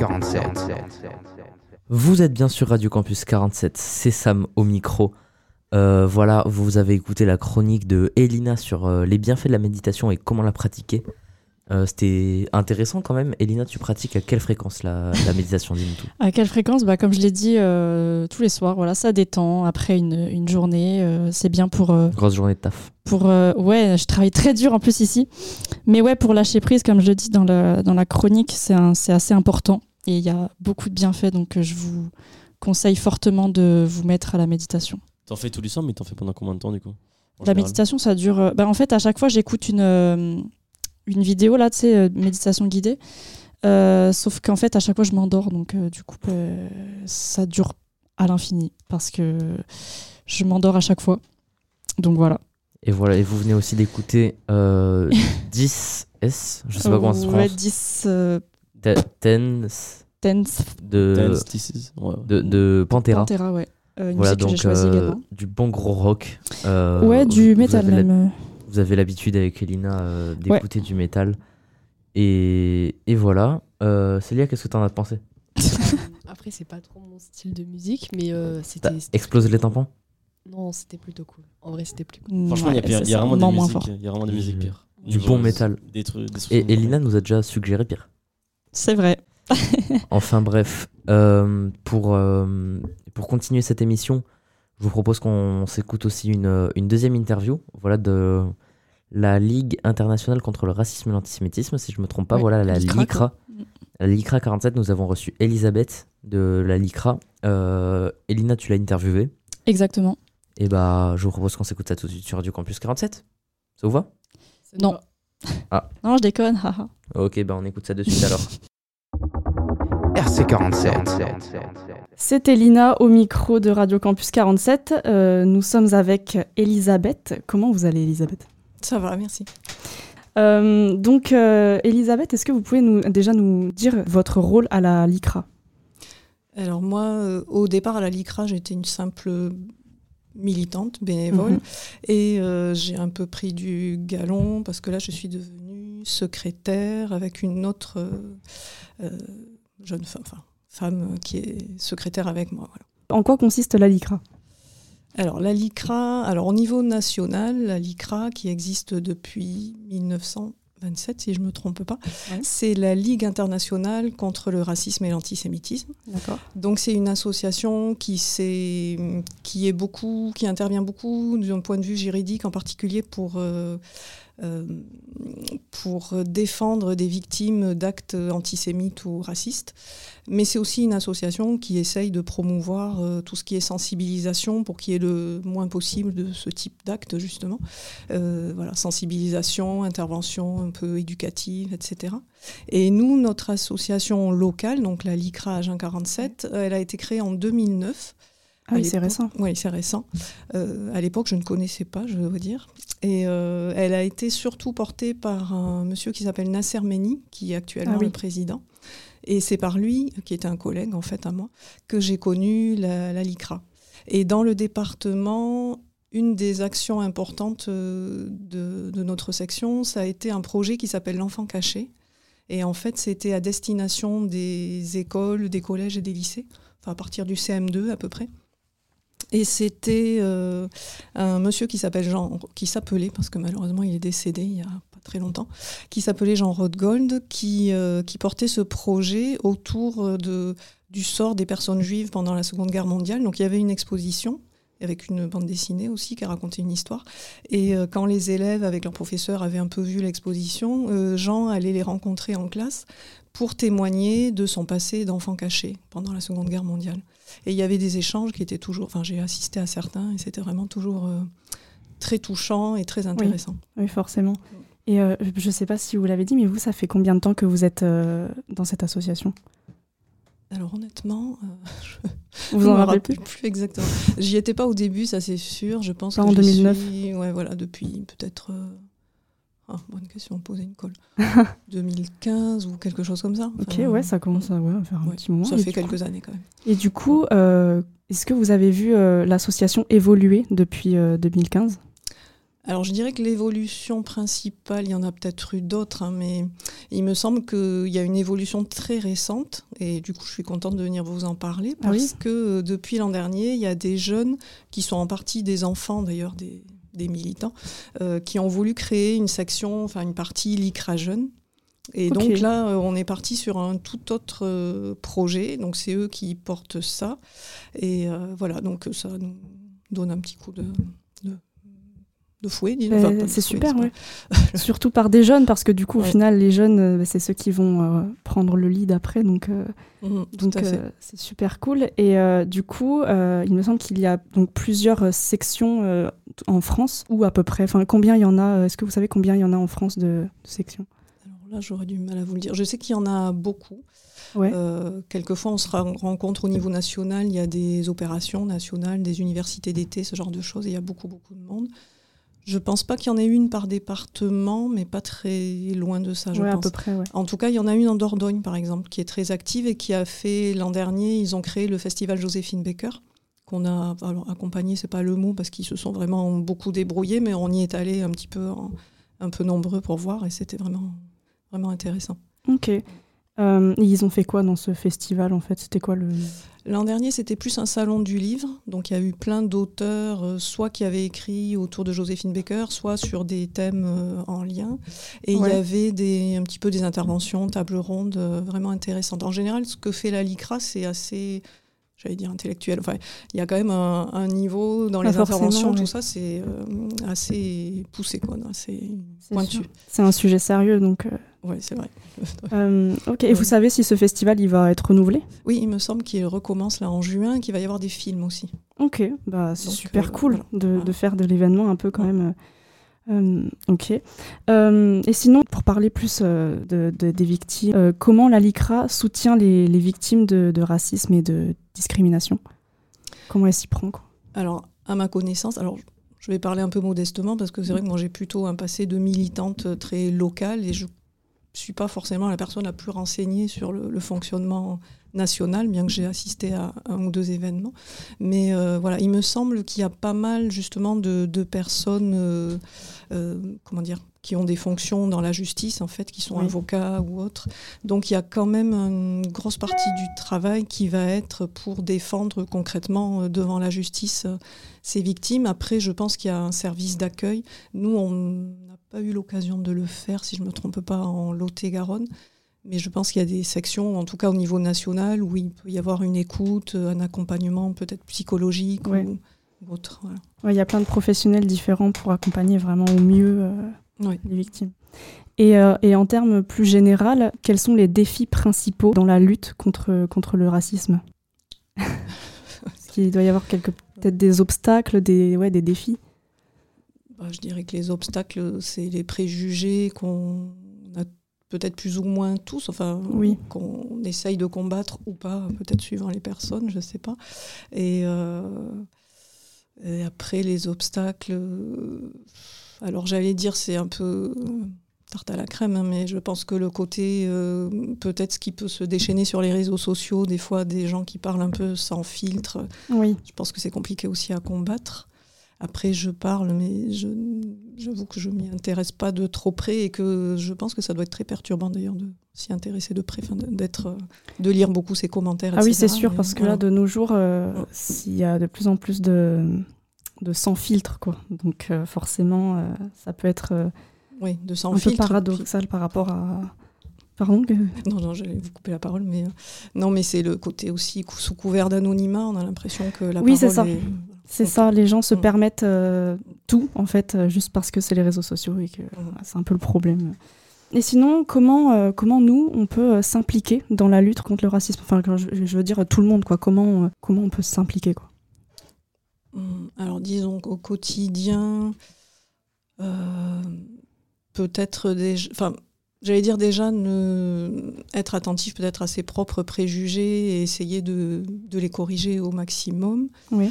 RC47. Vous êtes bien sur Radio Campus 47, c'est Sam au micro. Euh, voilà, vous avez écouté la chronique de Elina sur euh, les bienfaits de la méditation et comment la pratiquer. Euh, C'était intéressant quand même. Elina, tu pratiques à quelle fréquence la, la méditation tout. À quelle fréquence? Bah, Comme je l'ai dit, tous les soirs, voilà, ça détend après une, une journée. c'est bien pour, Grosse journée de taf. pour ouais, je travaille très dur en plus ici. Mais ouais, pour lâcher prise, comme je le dis dans, la chronique, c'est assez important. Et il y a beaucoup de bienfaits, donc euh, je vous conseille fortement de vous mettre à la méditation. T'en fais tous les soirs, mais t'en fais pendant combien de temps du coup La général méditation, ça dure. euh, bah, en fait, à chaque fois, j'écoute une, euh, une vidéo, là, tu sais, euh, méditation guidée. Euh, sauf qu'en fait, à chaque fois, je m'endors. Donc, euh, du coup, euh, ça dure à l'infini. Parce que je m'endors à chaque fois. Donc, voilà. Et voilà, et vous venez aussi d'écouter euh, 10S, je sais pas comment ça se Ouais, prononce. 10 euh, Te- Tens Tense de, Dance, this is- ouais, ouais. de, de Pantera. Pantera, ouais. Euh, une Voilà, musique que j'ai donc euh, également. du bon gros rock. Euh, ouais, du vous métal même. Vous avez l'habitude avec Elina euh, d'écouter du métal. Et, et voilà. Euh, Célia, qu'est-ce que t'en as pensé? Après, c'est pas trop mon style de musique, mais euh, c'était. c'était explosé les tampons cool. Non, c'était plutôt cool. En vrai, c'était plus cool. cool. Franchement, il y a, Ouais, pire- c'est il y. Il y a vraiment des Du- musiques pires. du bon métal. Des trucs, des Et Elina nous a déjà suggéré pire. C'est vrai. Enfin bref, euh, pour, euh, pour continuer cette émission, je vous propose qu'on s'écoute aussi une, une deuxième interview voilà, de la Ligue internationale contre le racisme et l'antisémitisme, si je ne me trompe pas, voilà la LICRA. La LICRA 47, nous avons reçu Elisabeth de la LICRA. Euh, Elina, tu l'as interviewée. Exactement. Et bah, je vous propose qu'on s'écoute ça tout de suite sur Radio Campus 47. Ça vous va? Non. Va. Non, je déconne. haha. Ok, bah on écoute ça de suite alors. RC47. C'est Elina au micro de Radio Campus 47. Euh, nous sommes avec Elisabeth. Comment vous allez, Elisabeth? Ça va, merci. Euh, Donc, euh, Elisabeth, est-ce que vous pouvez nous, déjà nous dire votre rôle à la LICRA Alors moi, euh, au départ à la LICRA, j'étais une simple militante, bénévole, Mhm. et euh, j'ai un peu pris du galon parce que là, je suis devenue secrétaire avec une autre euh, euh, jeune femme, enfin, femme qui est secrétaire avec moi. voilà. En quoi consiste la LICRA? Alors la LICRA, alors au niveau national, la LICRA qui existe depuis 1927 si je me trompe pas, Ouais. c'est la Ligue internationale contre le racisme et l'antisémitisme. Donc c'est une association qui, s'est- qui est beaucoup, qui intervient beaucoup d'un point de vue juridique, en particulier pour euh, pour défendre des victimes d'actes antisémites ou racistes. Mais c'est aussi une association qui essaye de promouvoir euh, tout ce qui est sensibilisation pour qu'il y ait le moins possible de ce type d'actes, justement. Euh, voilà, sensibilisation, intervention un peu éducative, etc. Et nous, notre association locale, donc la LICRA Agen 47, euh, elle a été créée en 2009. Ah oui, c'est récent. Oui, c'est récent. Euh, à l'époque, je ne connaissais pas, je dois dire. Et euh, elle a été surtout portée par un monsieur qui s'appelle Nasser Meni, qui est actuellement Ah oui. le président. Et c'est par lui, qui était un collègue en fait à moi, que j'ai connu la, la LICRA. Et dans le département, une des actions importantes euh, de, de notre section, ça a été un projet qui s'appelle l'enfant caché. Et en fait, c'était à destination des écoles, des collèges et des lycées, enfin à partir du CM2 à peu près. Et c'était euh, un monsieur qui s'appelle Jean, qui s'appelait, parce que malheureusement il est décédé il y a pas très longtemps, qui s'appelait Jean Rothgold, qui, euh, qui portait ce projet autour euh, de, du sort des personnes juives pendant la Seconde Guerre mondiale. Donc il y avait une exposition avec une bande dessinée aussi qui racontait une histoire. Et quand les élèves, avec leurs professeurs, avaient un peu vu l'exposition, Jean allait les rencontrer en classe pour témoigner de son passé d'enfant caché pendant la Seconde Guerre mondiale. Et il y avait des échanges qui étaient toujours, enfin j'ai assisté à certains et c'était vraiment toujours euh, très touchant et très intéressant. Oui, forcément. Et euh, je ne sais pas si vous l'avez dit, mais vous, ça fait combien de temps que vous êtes euh, dans cette association? Alors honnêtement, euh, je Vous en me rappelez rappelle plus? plus exactement. J'y étais pas au début, ça c'est sûr. Je pense Pas que en j'y 2009. suis- ouais, voilà, depuis peut-être. Euh, ah, bonne question, poser une colle. 2015 ou quelque chose comme ça. Ok, ouais, ça commence à, ouais, à faire un ouais, petit moment. Ça fait coup- quelques années quand même. Et du coup, euh, est-ce que vous avez vu euh, l'association évoluer depuis euh, 2015 alors je dirais que l'évolution principale, il y en a peut-être eu d'autres, hein, mais il me semble qu'il y a une évolution très récente, et du coup je suis contente de venir vous en parler, Ah oui parce que euh, depuis l'an dernier, il y a des jeunes, qui sont en partie des enfants d'ailleurs, des, des militants, euh, qui ont voulu créer une section, enfin une partie LICRA Jeunes. Et donc là, euh, on est parti sur un tout autre euh, projet, donc c'est eux qui portent ça, et voilà, donc ça nous donne un petit coup de... de fouet, Enfin, c'est super, ouais. Surtout par des jeunes, parce que du coup, au Ouais. final, les jeunes, euh, bah, c'est ceux qui vont euh, prendre le lead après. Donc, euh, donc euh, c'est super cool. Et du coup, il me semble qu'il y a donc plusieurs sections en France, ou à peu près. Enfin, combien il y en a Est-ce que vous savez combien il y en a en France de, de sections? Alors là, j'aurais du mal à vous le dire. Je sais qu'il y en a beaucoup. Ouais. Euh, quelquefois, on se rencontre au niveau national. Il y a des opérations nationales, des universités d'été, ce genre de choses. Et il y a beaucoup, beaucoup de monde. Je pense pas qu'il y en ait une par département, mais pas très loin de ça, je Ouais, à peu près, ouais. En tout cas, il y en a une en Dordogne, par exemple, qui est très active et qui a fait l'an dernier, ils ont créé le festival Joséphine Baker, qu'on a alors, accompagné, c'est pas le mot, parce qu'ils se sont vraiment beaucoup débrouillés, mais on y est allé un petit peu, en- un peu nombreux pour voir et c'était vraiment, vraiment intéressant. Ok. Euh, et ils ont fait quoi dans ce festival en fait? C'était quoi le. L'an dernier, c'était plus un salon du livre. Donc, il y a eu plein d'auteurs, euh, soit qui avaient écrit autour de Joséphine Baker, soit sur des thèmes euh, en lien. Et il Ouais. y avait des, un petit peu des interventions, tables rondes vraiment intéressantes. En général, ce que fait la LICRA, c'est assez, j'allais dire intellectuel. Enfin, il y a quand même un, un niveau dans Pas les interventions, tout ça, c'est euh, assez poussé, quoi, assez C'est pointu. C'est un sujet sérieux, donc. euh, Oui, c'est vrai. euh, ok. Et vous savez si ce festival il va être renouvelé? Oui, il me semble qu'il recommence là en juin, qu'il va y avoir des films aussi. Ok, bah c'est super cool voilà. de, Voilà. de faire de l'événement un peu quand même. Euh, ok. Euh, et sinon, pour parler plus euh, de, de- des victimes, comment la LICRA soutient les, victimes de, racisme et de discrimination? Comment elle s'y prend Alors, à ma connaissance, alors je vais parler un peu modestement parce que c'est vrai que moi j'ai plutôt un passé de militante très locale et je suis pas forcément la personne la plus renseignée sur le, le fonctionnement national, bien que j'ai assisté à un ou deux événements. Mais euh, voilà, il me semble qu'il y a pas mal justement de, de personnes, euh, euh, comment dire, qui ont des fonctions dans la justice en fait, qui sont Oui. avocats ou autres. Donc il y a quand même une grosse partie du travail qui va être pour défendre concrètement devant la justice ces victimes. Après, je pense qu'il y a un service d'accueil. Nous, on pas eu l'occasion de le faire, si je ne me trompe pas, en Lot-et-Garonne. Mais je pense qu'il y a des sections, en tout cas au niveau national, où il peut y avoir une écoute, un accompagnement peut-être psychologique Ouais. ou, ou autre. voilà. Ouais, Il y a plein de professionnels différents pour accompagner vraiment au mieux euh, les victimes. Et, euh, et en termes plus général, quels sont les défis principaux dans la lutte contre, contre le racisme Est-ce qu'il doit y avoir quelques peut-être des obstacles, des, ouais, des défis Bah, je dirais que les obstacles, c'est les préjugés qu'on a peut-être plus ou moins tous, enfin, Oui. qu'on essaye de combattre ou pas, peut-être suivant les personnes, je ne sais pas. Et, euh, et après, les obstacles, euh, alors j'allais dire, c'est un peu euh, tarte à la crème, hein, mais je pense que le côté, euh, peut-être ce qui peut se déchaîner sur les réseaux sociaux, des fois des gens qui parlent un peu sans filtre, Oui. je pense que c'est compliqué aussi à combattre. Après, je parle, mais je, j'avoue que je m'y intéresse pas de trop près et que je pense que ça doit être très perturbant d'ailleurs de s'y intéresser de près, d'être, euh, de lire beaucoup ces commentaires. Ah oui, c'est sûr, Mais parce que voilà. là, de nos jours, euh, s'il y a de plus en plus de, de sans filtre, quoi. Donc euh, forcément, euh, ça peut être oui, de sans un peu filtre. paradoxal par rapport à... Pardon Non, non, j'allais vous couper la parole, mais euh, non, mais c'est le côté aussi sous couvert d'anonymat. On a l'impression que la Oui, c'est parole ça. est- C'est ça, les gens se Mm. permettent euh, tout, en fait, euh, juste parce que c'est les réseaux sociaux et que voilà, c'est un peu le problème. Et sinon, comment, euh, comment nous, on peut euh, s'impliquer dans la lutte contre le racisme? Enfin, je, je veux dire, tout le monde, quoi. Comment, euh, comment on peut s'impliquer, quoi? Hum, Alors disons qu'au quotidien, euh, peut-être déjà, enfin, j'allais dire déjà ne, être attentif peut-être à ses propres préjugés et essayer de, de les corriger au maximum. Oui.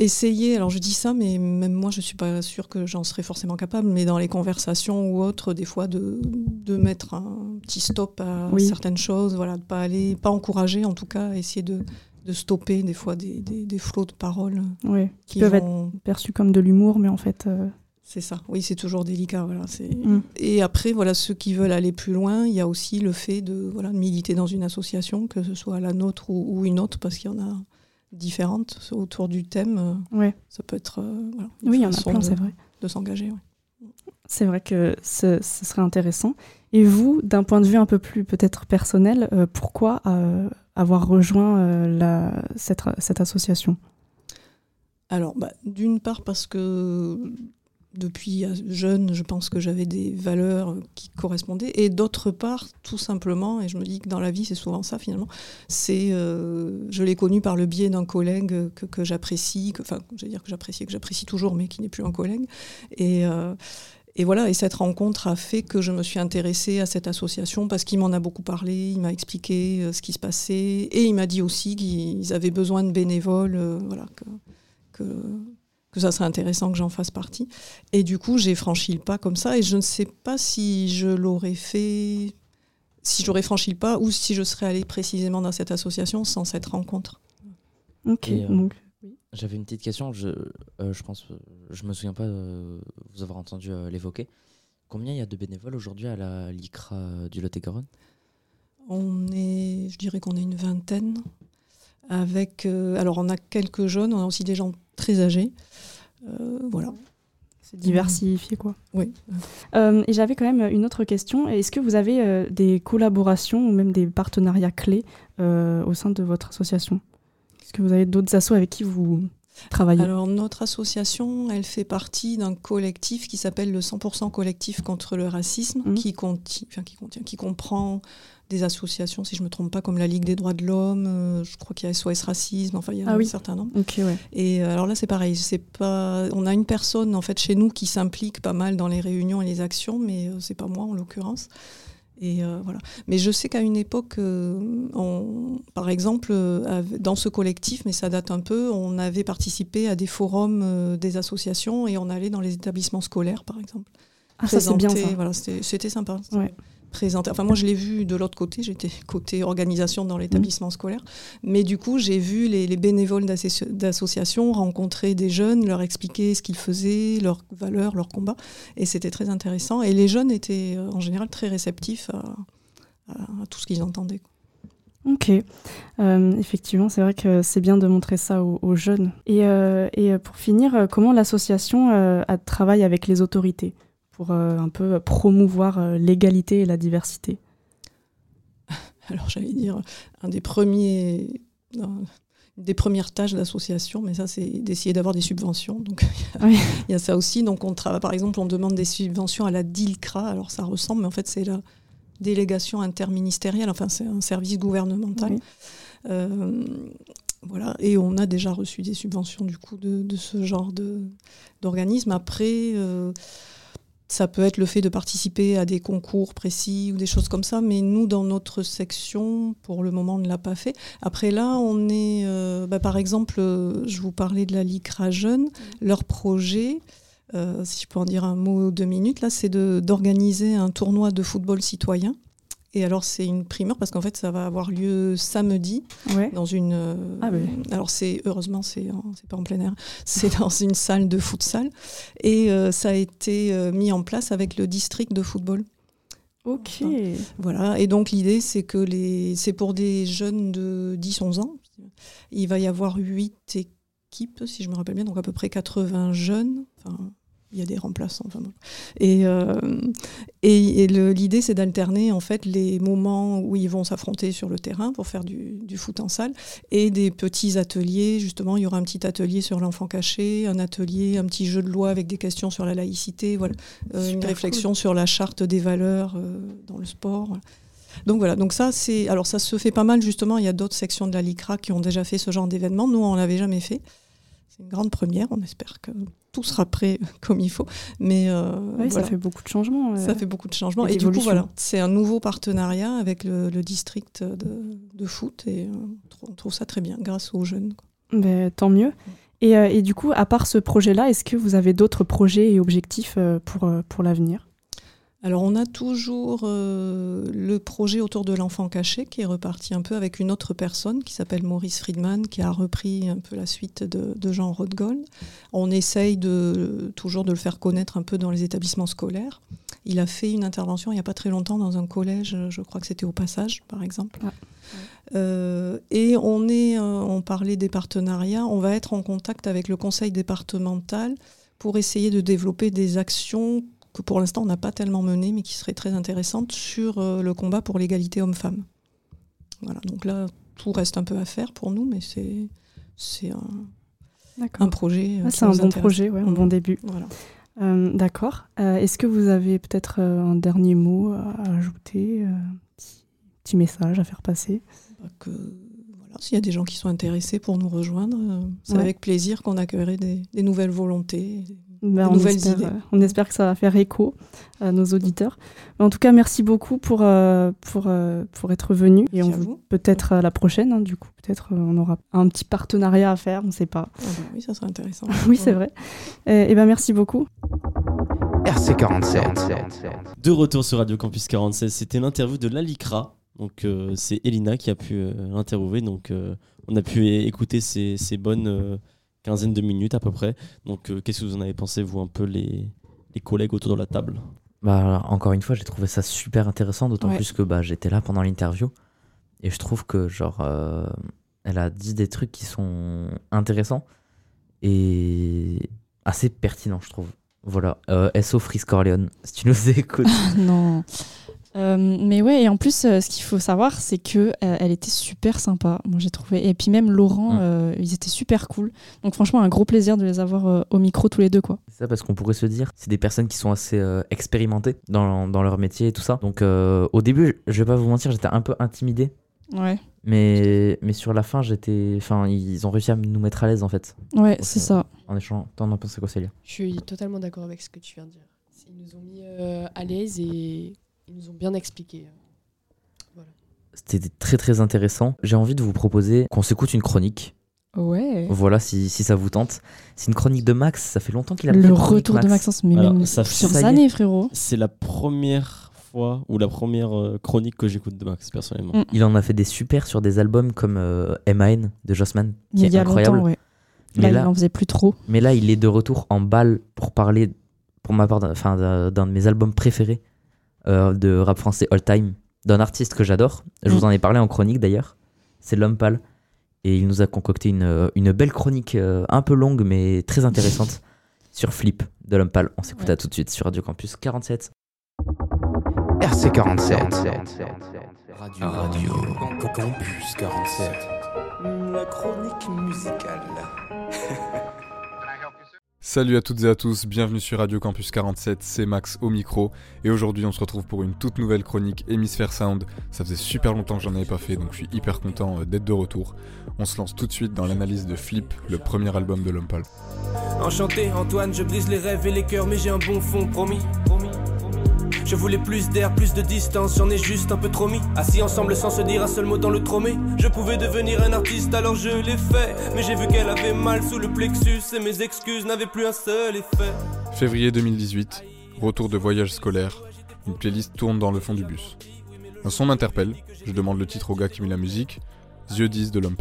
Essayer, alors je dis ça, mais même moi je suis pas sûre que j'en serais forcément capable, mais dans les conversations ou autres, des fois de, de mettre un petit stop à Oui. certaines choses, voilà, de pas aller, pas encourager en tout cas, essayer de, de stopper des fois des, des, des flots de paroles Oui, qui qui peuvent vont- être perçus comme de l'humour, mais en fait, euh, C'est ça. Oui, c'est toujours délicat. Voilà. Mm. Et après, voilà, ceux qui veulent aller plus loin, il y a aussi le fait de, voilà, de militer dans une association, que ce soit la nôtre ou, ou une autre, parce qu'il y en a différentes autour du thème. euh, Ouais. Ça peut être euh, voilà, Oui, il y en a plein, c'est vrai. de s'engager. C'est vrai que ce, ce serait intéressant. Et vous, d'un point de vue un peu plus peut-être personnel, euh, pourquoi euh, avoir rejoint euh, la, cette, cette association? Alors, bah, d'une part parce que depuis jeune, je pense que j'avais des valeurs qui correspondaient, et d'autre part, tout simplement, et je me dis que dans la vie, c'est souvent ça finalement, c'est, euh, je l'ai connu par le biais d'un collègue que, que j'apprécie, enfin, je dire que j'apprécie, que j'apprécie toujours, mais qui n'est plus un collègue, et euh, et voilà, et cette rencontre a fait que je me suis intéressée à cette association parce qu'il m'en a beaucoup parlé, il m'a expliqué euh, ce qui se passait, et il m'a dit aussi qu'ils avaient besoin de bénévoles, voilà, que, que ça serait intéressant que j'en fasse partie. Et du coup, j'ai franchi le pas comme ça, et je ne sais pas si je l'aurais fait, si j'aurais franchi le pas, ou si je serais allée précisément dans cette association sans cette rencontre. Ok, euh, donc J'avais une petite question, je, euh, je pense, je me souviens pas euh, vous avoir entendu euh, l'évoquer. Combien il y a de bénévoles aujourd'hui à la LICRA du Lot-et-Garonne? On est, je dirais qu'on est une vingtaine. Avec, euh, alors on a quelques jeunes, on a aussi des gens très âgés. Euh, voilà. c'est diversifié quoi. Oui. Euh, et j'avais quand même une autre question. Est-ce que vous avez des collaborations ou même des partenariats clés au sein de votre association? Est-ce que vous avez d'autres assos avec qui vous travaillez? Alors notre association, elle fait partie d'un collectif qui s'appelle le 100% collectif contre le racisme, qui, enfin, qui contient, qui comprend des associations, si je me trompe pas, comme la Ligue des droits de l'homme, euh, je crois qu'il y a SOS Racisme, enfin il y a Ah un oui. certain nombre. Ouais. Et euh, alors là, c'est pareil. C'est pas. On a une personne en fait chez nous qui s'implique pas mal dans les réunions et les actions, mais euh, c'est pas moi en l'occurrence. Et euh, voilà. Mais je sais qu'à une époque, on- par exemple, dans ce collectif, mais ça date un peu, on avait participé à des forums des associations et on allait dans les établissements scolaires, par exemple. Ah, ça c'est bien ça. Voilà, c'était sympa. Ouais. Enfin, moi, je l'ai vu de l'autre côté. J'étais côté organisation dans l'établissement scolaire. Mais du coup, j'ai vu les, les bénévoles d'asso- d'associations rencontrer des jeunes, leur expliquer ce qu'ils faisaient, leurs valeurs, leurs combats. Et c'était très intéressant. Et les jeunes étaient euh, en général très réceptifs à, tout ce qu'ils entendaient. Ok, Euh, effectivement, c'est vrai que c'est bien de montrer ça aux, jeunes. Et, euh, pour finir, comment l'association travaille avec les autorités? Pour euh, un peu promouvoir euh, l'égalité et la diversité Alors, j'allais dire, un des premiers. non, des premières tâches d'association, mais ça, c'est d'essayer d'avoir des subventions. Donc, il y a- Oui. il y a ça aussi. Donc, on travaille, par exemple, on demande des subventions à la DILCRA. Alors, ça ressemble, mais en fait, c'est la délégation interministérielle. Enfin, c'est un service gouvernemental. Oui. Euh, voilà. Et on a déjà reçu des subventions, du coup, de, de ce genre d'organisme. Après. euh, ça peut être le fait de participer à des concours précis ou des choses comme ça, mais nous, dans notre section, pour le moment, on ne l'a pas fait. Après là, on est, euh, bah, par exemple, euh, je vous parlais de la LICRA Jeune, leur projet, euh, si je peux en dire un mot deux minutes, là, c'est de- d'organiser un tournoi de football citoyen. Et alors, c'est une primeur parce qu'en fait, ça va avoir lieu samedi Ouais. dans une. euh, Ah ouais. Alors c'est heureusement c'est pas en plein air, c'est dans une salle de futsal et euh, ça a été euh, mis en place avec le district de football. Ok. Voilà et donc l'idée c'est que les c'est pour des jeunes de 10-11 ans. Il va y avoir huit équipes si je me rappelle bien donc à peu près 80 jeunes. Enfin, il y a des remplaçants. Enfin. Et, euh, et, et le- l'idée, c'est d'alterner en fait les moments où ils vont s'affronter sur le terrain pour faire du, du foot en salle et des petits ateliers. Justement, il y aura un petit atelier sur l'enfant caché, un atelier, un petit jeu de loi avec des questions sur la laïcité, voilà, Euh, une réflexion sur la charte des valeurs euh, dans le sport. voilà. Donc voilà, donc ça c'est alors ça se fait pas mal justement. Il y a d'autres sections de la LICRA qui ont déjà fait ce genre d'événement. Nous on l'avait jamais fait. C'est une grande première. On espère que tout sera prêt comme il faut. Mais euh, Oui, voilà. ça fait beaucoup de changements. euh. Ça fait beaucoup de changements. et Et du coup, voilà, c'est un nouveau partenariat avec le, le district de, de foot et euh, on trouve- ça très bien grâce aux jeunes. quoi. Ben, tant mieux. Et, euh, et du coup, à part ce projet-là, est-ce que vous avez d'autres projets et objectifs pour, pour l'avenir? Alors on a toujours euh, le projet autour de l'enfant caché qui est reparti un peu avec une autre personne qui s'appelle Maurice Friedman qui a repris un peu la suite de, Jean Rothgold. On essaye de, toujours de le faire connaître un peu dans les établissements scolaires. Il a fait une intervention il n'y a pas très longtemps dans un collège, je crois que c'était au passage par exemple. Euh, et on, est, euh, on parlait des partenariats, on va être en contact avec le conseil départemental pour essayer de développer des actions que pour l'instant on n'a pas tellement menées, mais qui seraient très intéressantes sur euh, le combat pour l'égalité homme-femme. Voilà, donc là, tout reste un peu à faire pour nous, mais c'est, c'est un, un projet. Ah, c'est un bon projet, ouais, un bon début. Voilà. Euh, d'accord. Euh, est-ce que vous avez peut-être un dernier mot à ajouter, un petit, petit, message à faire passer? Bah, que, voilà, S'il y a des gens qui sont intéressés pour nous rejoindre, c'est avec plaisir qu'on accueillerait des, des nouvelles volontés, ben, on, espère, euh, on, espère, que ça va faire écho à nos auditeurs. en tout cas, merci beaucoup pour, euh, pour, euh, pour être venu. Et on vous peut-être à la prochaine, hein, du coup. Peut-être on aura un petit partenariat à faire, on ne sait pas. Ah bah oui, ça serait intéressant. oui, c'est vrai. Et, ben merci beaucoup. RC47. De retour sur Radio Campus 46, c'était l'interview de Lalicra. Donc c'est Elina qui a pu l'interviewer. Donc on a pu écouter ses, ses bonnes quinzaine de minutes à peu près. Donc, euh, qu'est-ce que vous en avez pensé, vous, un peu les, les collègues autour de la table? Bah, Encore une fois, j'ai trouvé ça super intéressant, d'autant plus que bah, j'étais là pendant l'interview. Et je trouve que, genre, euh, elle a dit des trucs qui sont intéressants et assez pertinents, je trouve. Voilà. Euh, SO Frisk Corleone, si tu nous écoutes. non. Euh, mais ouais, et en plus, euh, ce qu'il faut savoir, c'est que euh, elle était super sympa. Moi, j'ai trouvé. Et puis même Laurent, ils étaient super cool. Donc franchement, un gros plaisir de les avoir au micro tous les deux, quoi. C'est ça, parce qu'on pourrait se dire, c'est des personnes qui sont assez expérimentées dans, dans, leur métier et tout ça. Donc au début, je vais pas vous mentir, j'étais un peu intimidé. Ouais. Mais, mais sur la fin, j'étais. Enfin, ils ont réussi à nous mettre à l'aise en fait. Ouais, c'est ça. En échange. T'en as pensé quoi, Célia? Je suis totalement d'accord avec ce que tu viens de dire. Ils nous ont mis à l'aise et ils nous ont bien expliqué. Voilà. C'était très très intéressant. J'ai envie de vous proposer qu'on s'écoute une chronique. Ouais. Voilà, si, si ça vous tente. C'est une chronique de Max, ça fait longtemps qu'il a Le retour de Maxence, mais même ça sur années, frérot. C'est la première fois ou la première euh, chronique que j'écoute de Max, personnellement. Mm. Il en a fait des super sur des albums comme euh, M.A.N. de Jossman, qui est incroyable. ouais. Là, il en faisait plus trop. Mais là, il est de retour en balle pour parler, pour ma part, d'un de mes albums préférés euh, de rap français all time d'un artiste que j'adore. Je vous mm. en ai parlé en chronique d'ailleurs. C'est L'Homme Pâle. Et il nous a concocté une, euh, une belle chronique euh, un peu longue mais très intéressante sur Flip de L'Homme Pâle. On s'écoute à tout de suite sur Radio Campus 47. RC47. Radio, Radio Campus 47. La chronique musicale. Salut à toutes et à tous, bienvenue sur Radio Campus 47, c'est Max au micro et aujourd'hui on se retrouve pour une toute nouvelle chronique Hémisphère Sound. Ça faisait super longtemps que j'en avais pas fait donc je suis hyper content euh, d'être de retour. On se lance tout de suite dans l'analyse de Flip, le premier album de Lompal. Enchanté Antoine, je brise les rêves et les cœurs mais j'ai un bon fond promis. Je voulais plus d'air, plus de distance, j'en ai juste un peu trop mis. Assis ensemble sans se dire un seul mot dans le tromé. Je pouvais devenir un artiste alors je l'ai fait. Mais j'ai vu qu'elle avait mal sous le plexus et mes excuses n'avaient plus un seul effet. Février 2018, retour de voyage scolaire. Une playlist tourne dans le fond du bus. Un son m'interpelle, je demande le titre au gars qui met la musique. Yeux 10 de l'homme.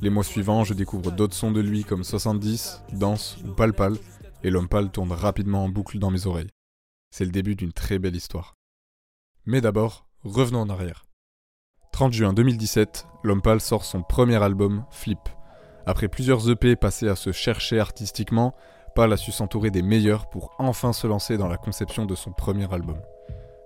Les mois suivants, je découvre d'autres sons de lui comme 70, Danse ou Pal Pal, et l'homme tourne rapidement en boucle dans mes oreilles. C'est le début d'une très belle histoire. Mais d'abord, revenons en arrière. 30 juin 2017, L'Homme sort son premier album, Flip. Après plusieurs EP passés à se chercher artistiquement, Pal a su s'entourer des meilleurs pour enfin se lancer dans la conception de son premier album.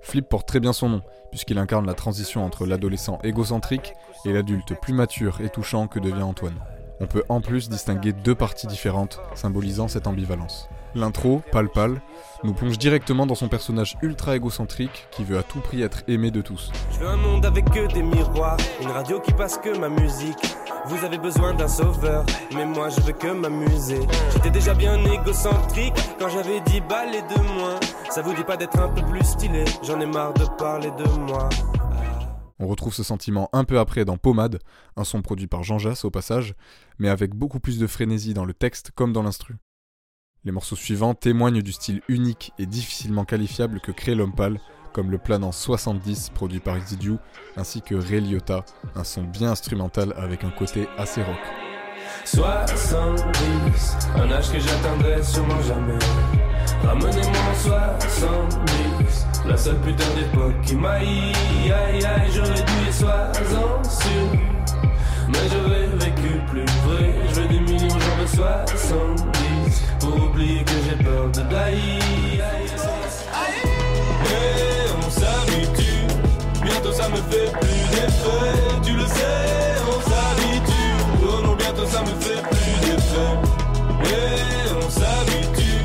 Flip porte très bien son nom, puisqu'il incarne la transition entre l'adolescent égocentrique et l'adulte plus mature et touchant que devient Antoine. On peut en plus distinguer deux parties différentes, symbolisant cette ambivalence. L'intro, Pal Pal, nous plonge directement dans son personnage ultra égocentrique qui veut à tout prix être aimé de tous. Je veux un monde avec que des miroirs, une radio qui passe que ma musique. Vous avez besoin d'un sauveur, mais moi je veux que m'amuser. J'étais déjà bien égocentrique quand j'avais 10 balles et de moins. Ça vous dit pas d'être un peu plus stylé, j'en ai marre de parler de moi. On retrouve ce sentiment un peu après dans Pommade, un son produit par Jean Jass au passage, mais avec beaucoup plus de frénésie dans le texte comme dans l'instru. Les morceaux suivants témoignent du style unique et difficilement qualifiable que crée l'homme pâle, comme le Planant 70 produit par Exidiu, ainsi que Ray Liotta, un son bien instrumental avec un côté assez rock. 70, un âge que j'atteindrai sûrement jamais. Ramenez-moi en 70, la seule putain d'époque qui m'aille, aïe aïe, j'aurais dû les sois sûr. Mais j'aurais vécu plus vrai, je veux des millions, j'en veux 70 Pour oublier que j'ai peur de die Et on s'habitue, bientôt ça me fait plus d'effet. Tu le sais, on s'habitue, oh non bientôt ça me fait plus d'effet. Et on s'habitue,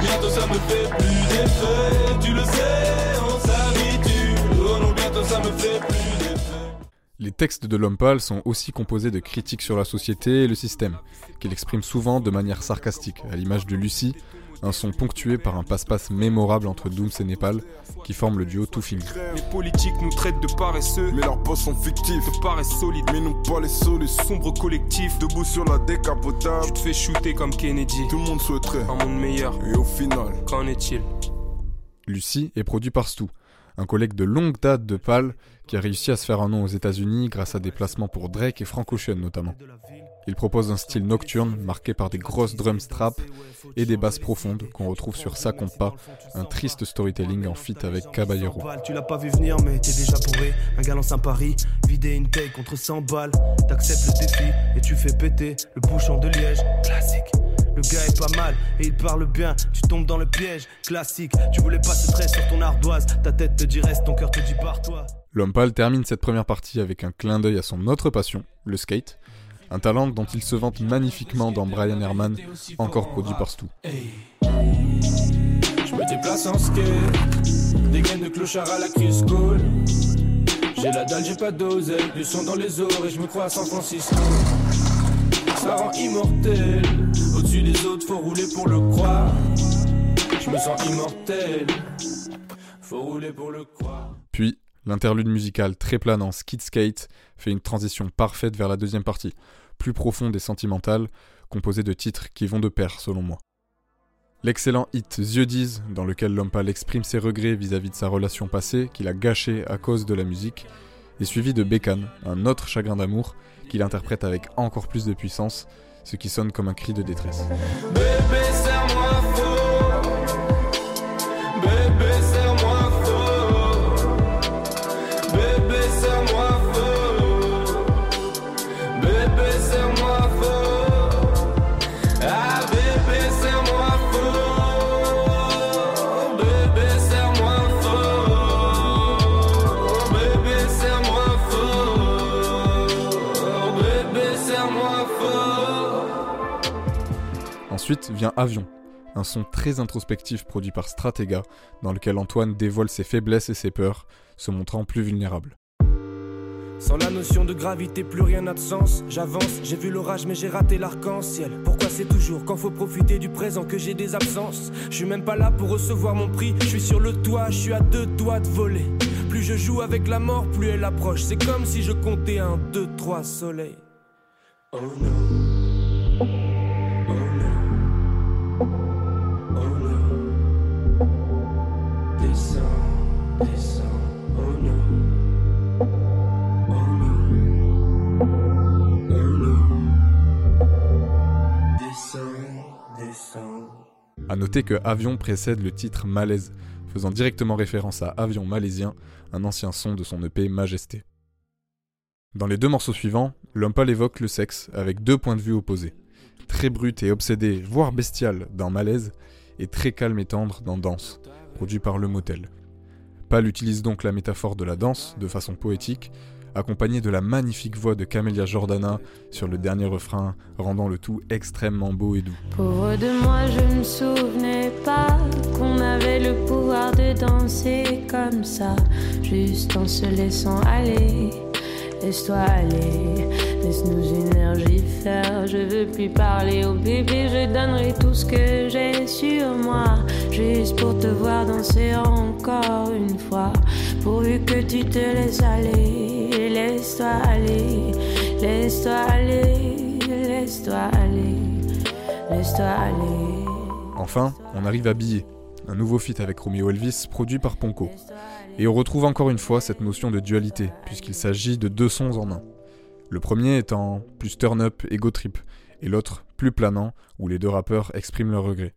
bientôt ça me fait plus d'effet. Tu le sais, on s'habitue, oh non bientôt ça me fait plus Les textes de l'homme pâle sont aussi composés de critiques sur la société et le système, qu'il exprime souvent de manière sarcastique, à l'image de Lucie, un son ponctué par un passe-passe mémorable entre Dooms et Népal, qui forme le duo Tout Fini. Les politiques nous traitent de paresseux, mais leurs boss sont fictifs. De paresse solide, mais non pas les sols, sombres collectifs. Debout sur la décapotable, tu te fais shooter comme Kennedy. Tout le monde souhaiterait un monde meilleur. Et au final, qu'en est-il? Lucie est produit par Stu, un collègue de longue date de Pal qui a réussi à se faire un nom aux États-Unis grâce à des placements pour Drake et Frank Ocean notamment. Il propose un style nocturne marqué par des grosses drum straps et des basses profondes qu'on retrouve sur Sa Compa, un triste storytelling en feat avec Caballero. Tu l'as pas vu venir, mais t'es déjà bourré. Un galant saint Paris, vider une taille contre 100 balles. T'acceptes le défi et tu fais péter le bouchon de liège. Classique. Le gars est pas mal et il parle bien. Tu tombes dans le piège. Classique. Tu voulais pas ce trait sur ton ardoise. Ta tête te dit reste, ton cœur te dit pars-toi. L'homme pâle termine cette première partie avec un clin d'œil à son autre passion, le skate. Un talent dont il se vante magnifiquement dans Brian Herman, encore produit par Stu. Je me déplace en skate. Des gaines de clochard à la Crisco. J'ai la dalle, j'ai pas d'oseille. Du son dans les oreilles, et je me crois à San Francisco. Ça rend immortel. Puis, l'interlude musical très planant Skid Skate fait une transition parfaite vers la deuxième partie, plus profonde et sentimentale, composée de titres qui vont de pair selon moi. L'excellent hit disent, dans lequel l'homme pâle exprime ses regrets vis-à-vis de sa relation passée qu'il a gâchée à cause de la musique, est suivi de Bécane, un autre chagrin d'amour, qu'il interprète avec encore plus de puissance, ce qui sonne comme un cri de détresse. Ensuite vient Avion, un son très introspectif produit par Stratega, dans lequel Antoine dévoile ses faiblesses et ses peurs, se montrant plus vulnérable. Sans la notion de gravité, plus rien n'a de sens. J'avance, j'ai vu l'orage, mais j'ai raté l'arc-en-ciel. Pourquoi c'est toujours quand faut profiter du présent que j'ai des absences? Je suis même pas là pour recevoir mon prix. Je suis sur le toit, je suis à deux doigts de voler. Plus je joue avec la mort, plus elle approche. C'est comme si je comptais un, deux, trois soleils. Oh non. A noter que Avion précède le titre Malaise, faisant directement référence à Avion malaisien, un ancien son de son EP Majesté. Dans les deux morceaux suivants, l'homme pâle évoque le sexe avec deux points de vue opposés. Très brut et obsédé, voire bestial dans Malaise, et très calme et tendre dans Danse, produit par Le Motel. Pâle utilise donc la métaphore de la danse de façon poétique, accompagnée de la magnifique voix de Camélia Jordana sur le dernier refrain, rendant le tout extrêmement beau et doux. Qu'on avait le pouvoir de danser comme ça, juste en se laissant aller. Laisse-toi aller, laisse-nous énergie faire. Je veux plus parler au bébé, je donnerai tout ce que j'ai sur moi, juste pour te voir danser encore une fois. Pourvu que tu te laisses aller, laisse-toi aller, laisse-toi aller, laisse-toi aller, laisse-toi aller. Enfin, on arrive à Billet, un nouveau feat avec Romeo Elvis produit par Ponko. Et on retrouve encore une fois cette notion de dualité, puisqu'il s'agit de deux sons en un. Le premier étant plus turn-up et go trip, et l'autre plus planant, où les deux rappeurs expriment leurs regrets.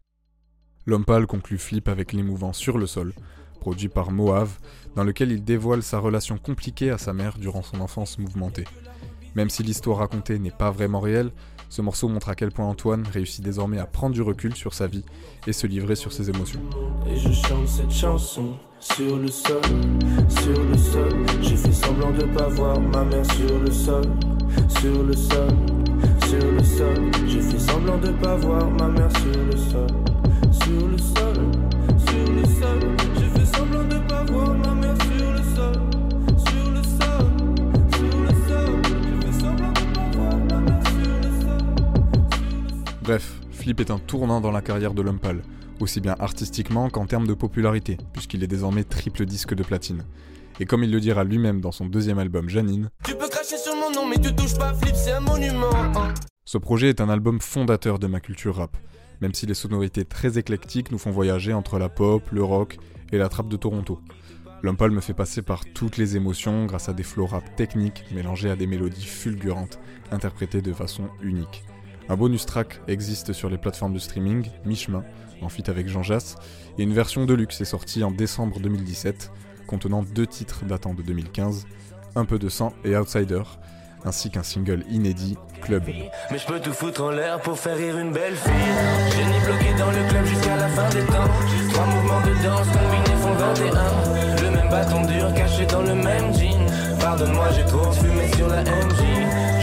L'homme pâle conclut Flip avec l'émouvant Sur le sol, produit par Moave, dans lequel il dévoile sa relation compliquée à sa mère durant son enfance mouvementée. Même si l'histoire racontée n'est pas vraiment réelle, ce morceau montre à quel point Antoine réussit désormais à prendre du recul sur sa vie et se livrer sur ses émotions. Et je chante cette chanson sur le sol, sur le sol. J'ai fait semblant de pas voir ma mère sur le sol, sur le sol, sur le sol. J'ai fait semblant de pas voir ma mère sur le sol, Flip est un tournant dans la carrière de pâle, aussi bien artistiquement qu'en termes de popularité, puisqu'il est désormais triple disque de platine. Et comme il le dira lui-même dans son deuxième album Janine, Tu peux cracher sur mon nom, mais tu touches pas, Flip, c'est un monument. hein. ce projet est un album fondateur de ma culture rap, même si les sonorités très éclectiques nous font voyager entre la pop, le rock et la trappe de Toronto. Pâle me fait passer par toutes les émotions grâce à des flows rap techniques mélangés à des mélodies fulgurantes, interprétées de façon unique. Un bonus track existe sur les plateformes de streaming, mi-chemin, en feat avec Jean Jass, et une version de luxe est sortie en décembre 2017, contenant deux titres datant de 2015, Un peu de sang et Outsider, ainsi qu'un single inédit, Club. Mais je peux tout foutre en l'air pour faire rire une belle fille. Génie bloqué dans le club jusqu'à la fin des temps. Trois mouvements de danse combinés font 21. Le même bâton dur caché dans le même jean. Pardonne-moi, j'ai trop fumé sur la MJ.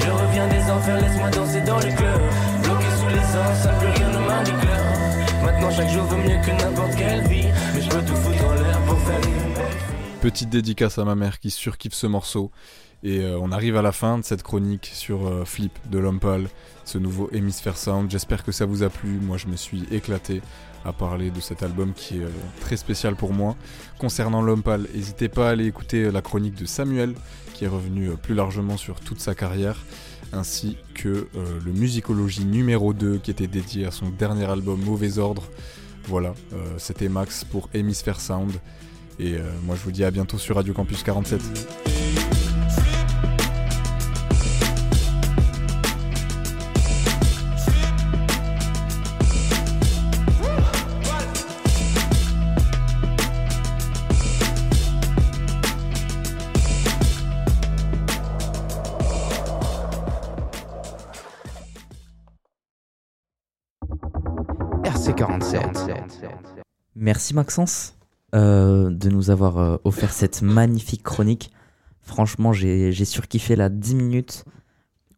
Petite dédicace à ma mère qui surkiffe ce morceau. Et euh, on arrive à la fin de cette chronique sur euh, Flip de l'homme pâle, ce nouveau Hemisphere Sound. J'espère que ça vous a plu. Moi, je me suis éclaté à parler de cet album qui est euh, très spécial pour moi. Concernant l'homme pâle, n'hésitez pas à aller écouter la chronique de Samuel, qui est revenu plus largement sur toute sa carrière, ainsi que euh, le Musicologie numéro 2, qui était dédié à son dernier album Mauvais Ordre. Voilà, euh, c'était Max pour Hemisphere Sound. Et euh, moi, je vous dis à bientôt sur Radio Campus 47. Merci Maxence euh, de nous avoir euh, offert cette magnifique chronique. Franchement, j'ai surkiffé la 10 minutes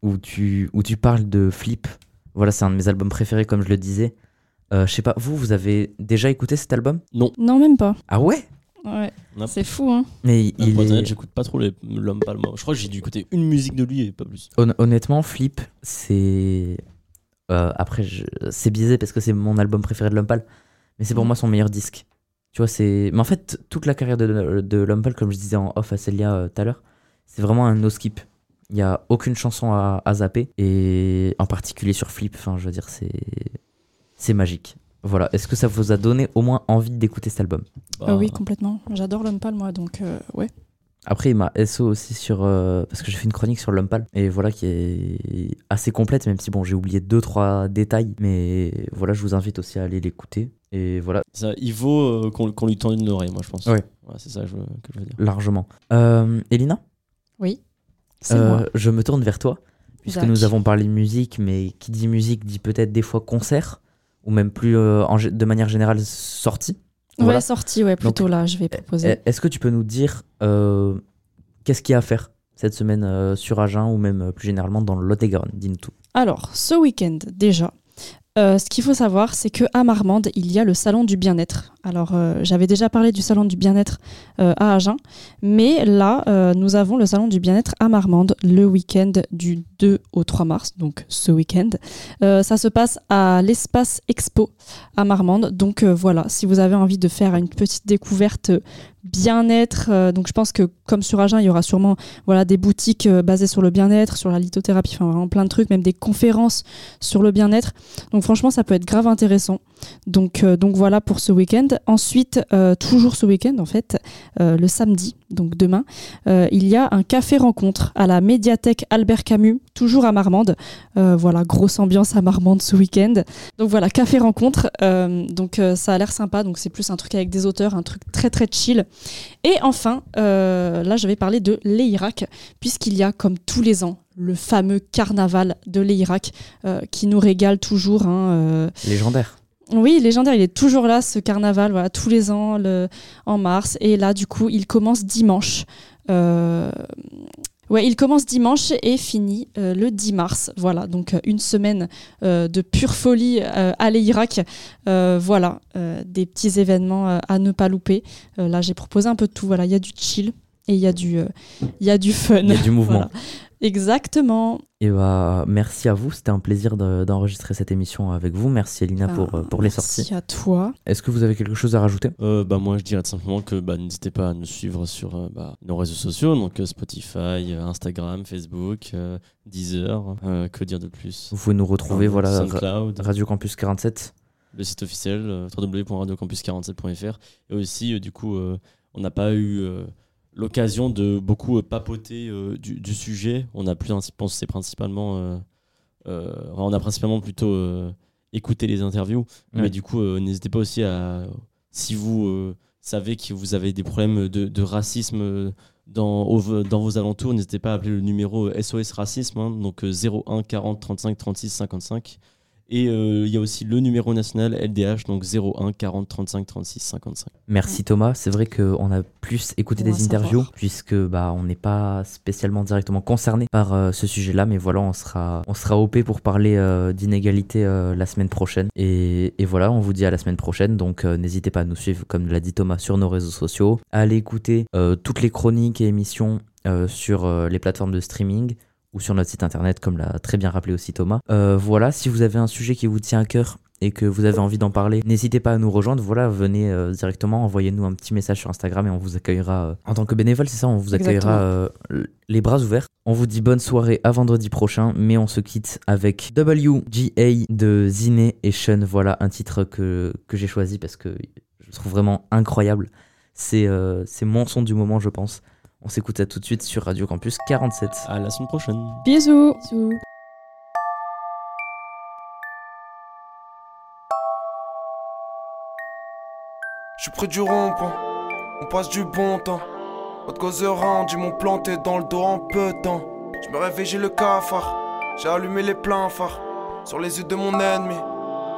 où tu, où tu parles de Flip. Voilà, c'est un de mes albums préférés, comme je le disais. Euh, je sais pas, vous, vous avez déjà écouté cet album? Non. Non, même pas. Ah ouais? Ouais. C'est fou, hein. Mais Non, il est- j'écoute pas trop l'homme moi. Je crois que j'ai dû écouter une musique de lui et pas plus. Hon- honnêtement, Flip, c'est. Euh, après, je- c'est biaisé parce que c'est mon album préféré de Lumpal, mais c'est pour Mm. moi son meilleur disque. Tu vois, c'est. Mais en fait, toute la carrière de, de Lumpal, comme je disais en off à Célia euh, tout à l'heure, c'est vraiment un no-skip. Il n'y a aucune chanson à, à zapper, et en particulier sur Flip, enfin, je veux dire, c'est. C'est magique. Voilà. Est-ce que ça vous a donné au moins envie d'écouter cet album? Ah oui, complètement. J'adore l'homme pâle, moi, donc euh, ouais. Après, il m'a SO aussi sur. euh, parce que j'ai fait une chronique sur Lumpal. Et voilà, qui est assez complète, même si bon, j'ai oublié deux, trois détails. Mais voilà, je vous invite aussi à aller l'écouter. Et voilà, Ça, il vaut euh, qu'on lui tende une oreille, moi, je pense. Ouais. c'est ça que je, veux- que je veux dire. largement. Euh, Elina Oui. C'est Euh, moi. Je me tourne vers toi. Puisque Zach. nous avons parlé musique, mais qui dit musique dit peut-être des fois concert. Ou même plus euh, de manière générale sortie. Ouais, Voilà. sortie, ouais, plutôt Donc, là, je vais proposer. Est-ce que tu peux nous dire euh, qu'est-ce qu'il y a à faire cette semaine euh, sur Agen ou même euh, plus généralement dans le Lot-et-Garonne Dis-nous tout. Alors, ce week-end, déjà, euh, ce qu'il faut savoir, c'est que à Marmande, il y a le salon du bien-être. Alors, euh, j'avais déjà parlé du salon du bien-être euh, à Agen, mais là, nous avons le salon du bien-être à Marmande le week-end du 2 au 3 mars, donc ce week-end. Euh, ça se passe à l'espace Expo à Marmande. Donc euh, voilà, si vous avez envie de faire une petite découverte bien-être, euh, donc je pense que comme sur Agen, il y aura sûrement voilà, des boutiques basées sur le bien-être, sur la lithothérapie, enfin vraiment plein de trucs, même des conférences sur le bien-être. Donc franchement, ça peut être grave intéressant. Donc, donc voilà pour ce week-end. Ensuite, toujours ce week-end en fait, le samedi, donc demain, euh, il y a un café rencontre à la médiathèque Albert Camus, toujours à Marmande. Euh, voilà, grosse ambiance à Marmande ce week-end. Donc voilà, café rencontre. Euh, donc ça a l'air sympa. Donc c'est plus un truc avec des auteurs, un truc très très chill. Et enfin, là je vais parler de l'Irak, puisqu'il y a comme tous les ans le fameux carnaval de l'Irak qui nous régale toujours. hein, Légendaire. Oui, légendaire, il est toujours là, ce carnaval, voilà, tous les ans, le, en mars. Et là, du coup, il commence dimanche. Euh, Ouais, il commence dimanche et finit euh, le 10 mars. Voilà, donc euh, une semaine euh, de pure folie à l'Irak. Voilà, des petits événements à ne pas louper. Là, j'ai proposé un peu de tout. Voilà, il y a du chill et il y, a du, il y a du fun. Il y a du mouvement. Voilà. Exactement. Et bah, merci à vous, c'était un plaisir de- d'enregistrer cette émission avec vous. Merci Elina Ah, pour, euh, pour les merci sorties. à toi. Est-ce que vous avez quelque chose à rajouter? Euh, bah, moi, je dirais tout simplement que bah, n'hésitez pas à nous suivre sur euh, bah, nos réseaux sociaux, donc euh, Spotify, euh, Instagram, Facebook, euh, Deezer. euh, que dire de plus? Vous pouvez nous retrouver, Euh, voilà, SoundCloud. Radio Campus 47. Le site officiel, euh, www.radiocampus47.fr. Et aussi, euh, du coup, euh, on n'a pas eu euh, l'occasion de beaucoup euh, papoter euh, du, du sujet. On a plus, je pense, c'est principalement. euh, on a principalement plutôt écouté les interviews. Ouais. Mais du coup, n'hésitez pas aussi à. Si vous savez que vous avez des problèmes de, de racisme dans, au- dans vos alentours, n'hésitez pas à appeler le numéro SOS Racisme, hein, donc euh, 01 40 35 36 55. Et euh, il y a aussi le numéro national LDH, donc 01 40 35 36 55. Merci Thomas. C'est vrai qu'on a plus écouté des interviews savoir. puisque bah on n'est pas spécialement directement concerné par euh, ce sujet-là, mais voilà, on sera on sera op pour parler euh, d'inégalité euh, la semaine prochaine. Et, et voilà, on vous dit à la semaine prochaine. Donc euh, n'hésitez pas à nous suivre, comme l'a dit Thomas, sur nos réseaux sociaux, à aller écouter euh, toutes les chroniques et émissions euh, sur euh, les plateformes de streaming ou sur notre site internet, comme l'a très bien rappelé aussi Thomas. Euh, voilà, si vous avez un sujet qui vous tient à cœur et que vous avez envie d'en parler, n'hésitez pas à nous rejoindre. Voilà, venez euh, directement, envoyez-nous un petit message sur Instagram et on vous accueillera euh, en tant que bénévole, c'est ça, on vous accueillera les bras ouverts. On vous dit bonne soirée à vendredi prochain, mais on se quitte avec WGA de Ziné et Sean. Voilà un titre que, que j'ai choisi parce que je trouve vraiment incroyable. C'est c'est mon son du moment, je pense. On s'écoute ça tout de suite sur Radio Campus 47. À la semaine prochaine. Bisous. Je suis près du rond-point, on passe du bon temps. Autre cause rendu, ils m'ont planté dans le dos en peu de temps. Je me réveille, j'ai le cafard. J'ai allumé les pleins phares sur les yeux de mon ennemi.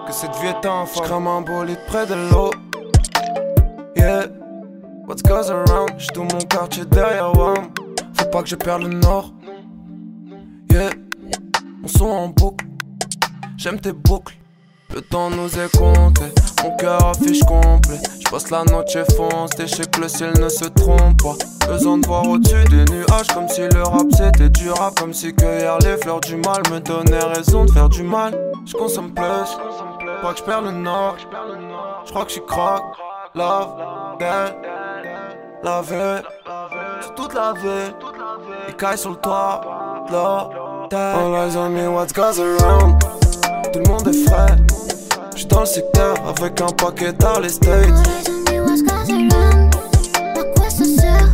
Que cette vie est un phare. J'crame un bolide près de l'eau. Yeah, what goes around? J'suis tout mon quartier derrière. Faut pas que je perde le nord. Yeah, mon son en boucle. J'aime tes boucles. Le temps nous est compté, mon cœur affiche complet. Je passe la noche fonce, et je sais que le ciel ne se trompe pas. Besoin de voir au-dessus des nuages, comme si le rap c'était du rap, comme si cueillir les fleurs du mal me donnait raison de faire du mal. Je consomme plus, pas que je perds le nord. Je crois que je suis crack, love, dead, la sur toute la vie. Écailles sur le toit, là, All eyes on me, what goes around? Tout le monde est frais. J'suis dans le secteur avec un paquet dans les States. À quoi ça sert?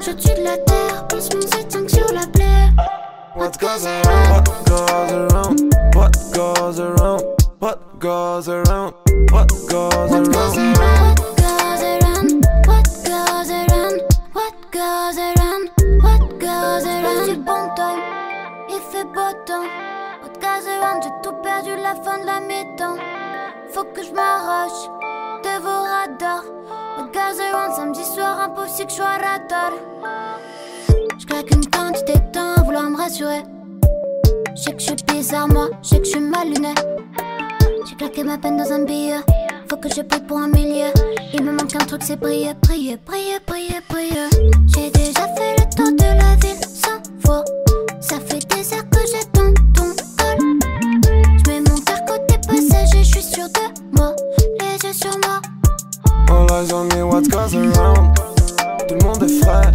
Je tue de la terre, place mon étingue sur la plaie. What goes around? What goes around? What goes around? What goes around? What goes What goes around? Bon time, il fait beau temps. Goes around? J'ai tout perdu la fin de la mi-temps. Faut que je m'arrache de vos radars. Goes around? Samedi soir, impossible que je sois radar. Je claque une quantité de temps vouloir me rassurer. Je sais que je suis bizarre, moi, je sais que je suis mal luné. J'ai claqué ma peine dans un billet. Faut que je paye pour un millier. Il me manque un truc, c'est prier, prier, prier, prier, prier. J'ai déjà fait le tour de la ville sans ça fait des heures que j'attends ton hall. Je mets mon cœur côté passager, je suis sûr de moi. Les yeux sur moi. All eyes on me, what goes around. Tout le monde est frais.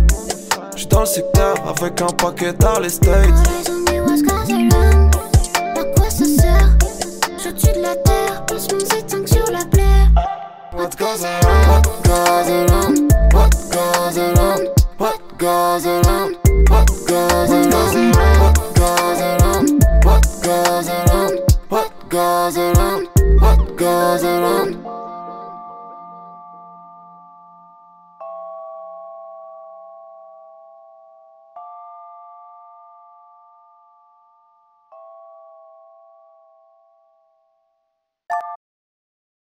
J'suis dans le secteur avec un paquet dans les States. All eyes on me, what goes around. À quoi ça sert? Je tue de la terre, passe mon Z5 sur la plaie. What goes around? What goes around? What goes around? What goes around? goes around, what goes around, what goes around, what goes around, what goes around.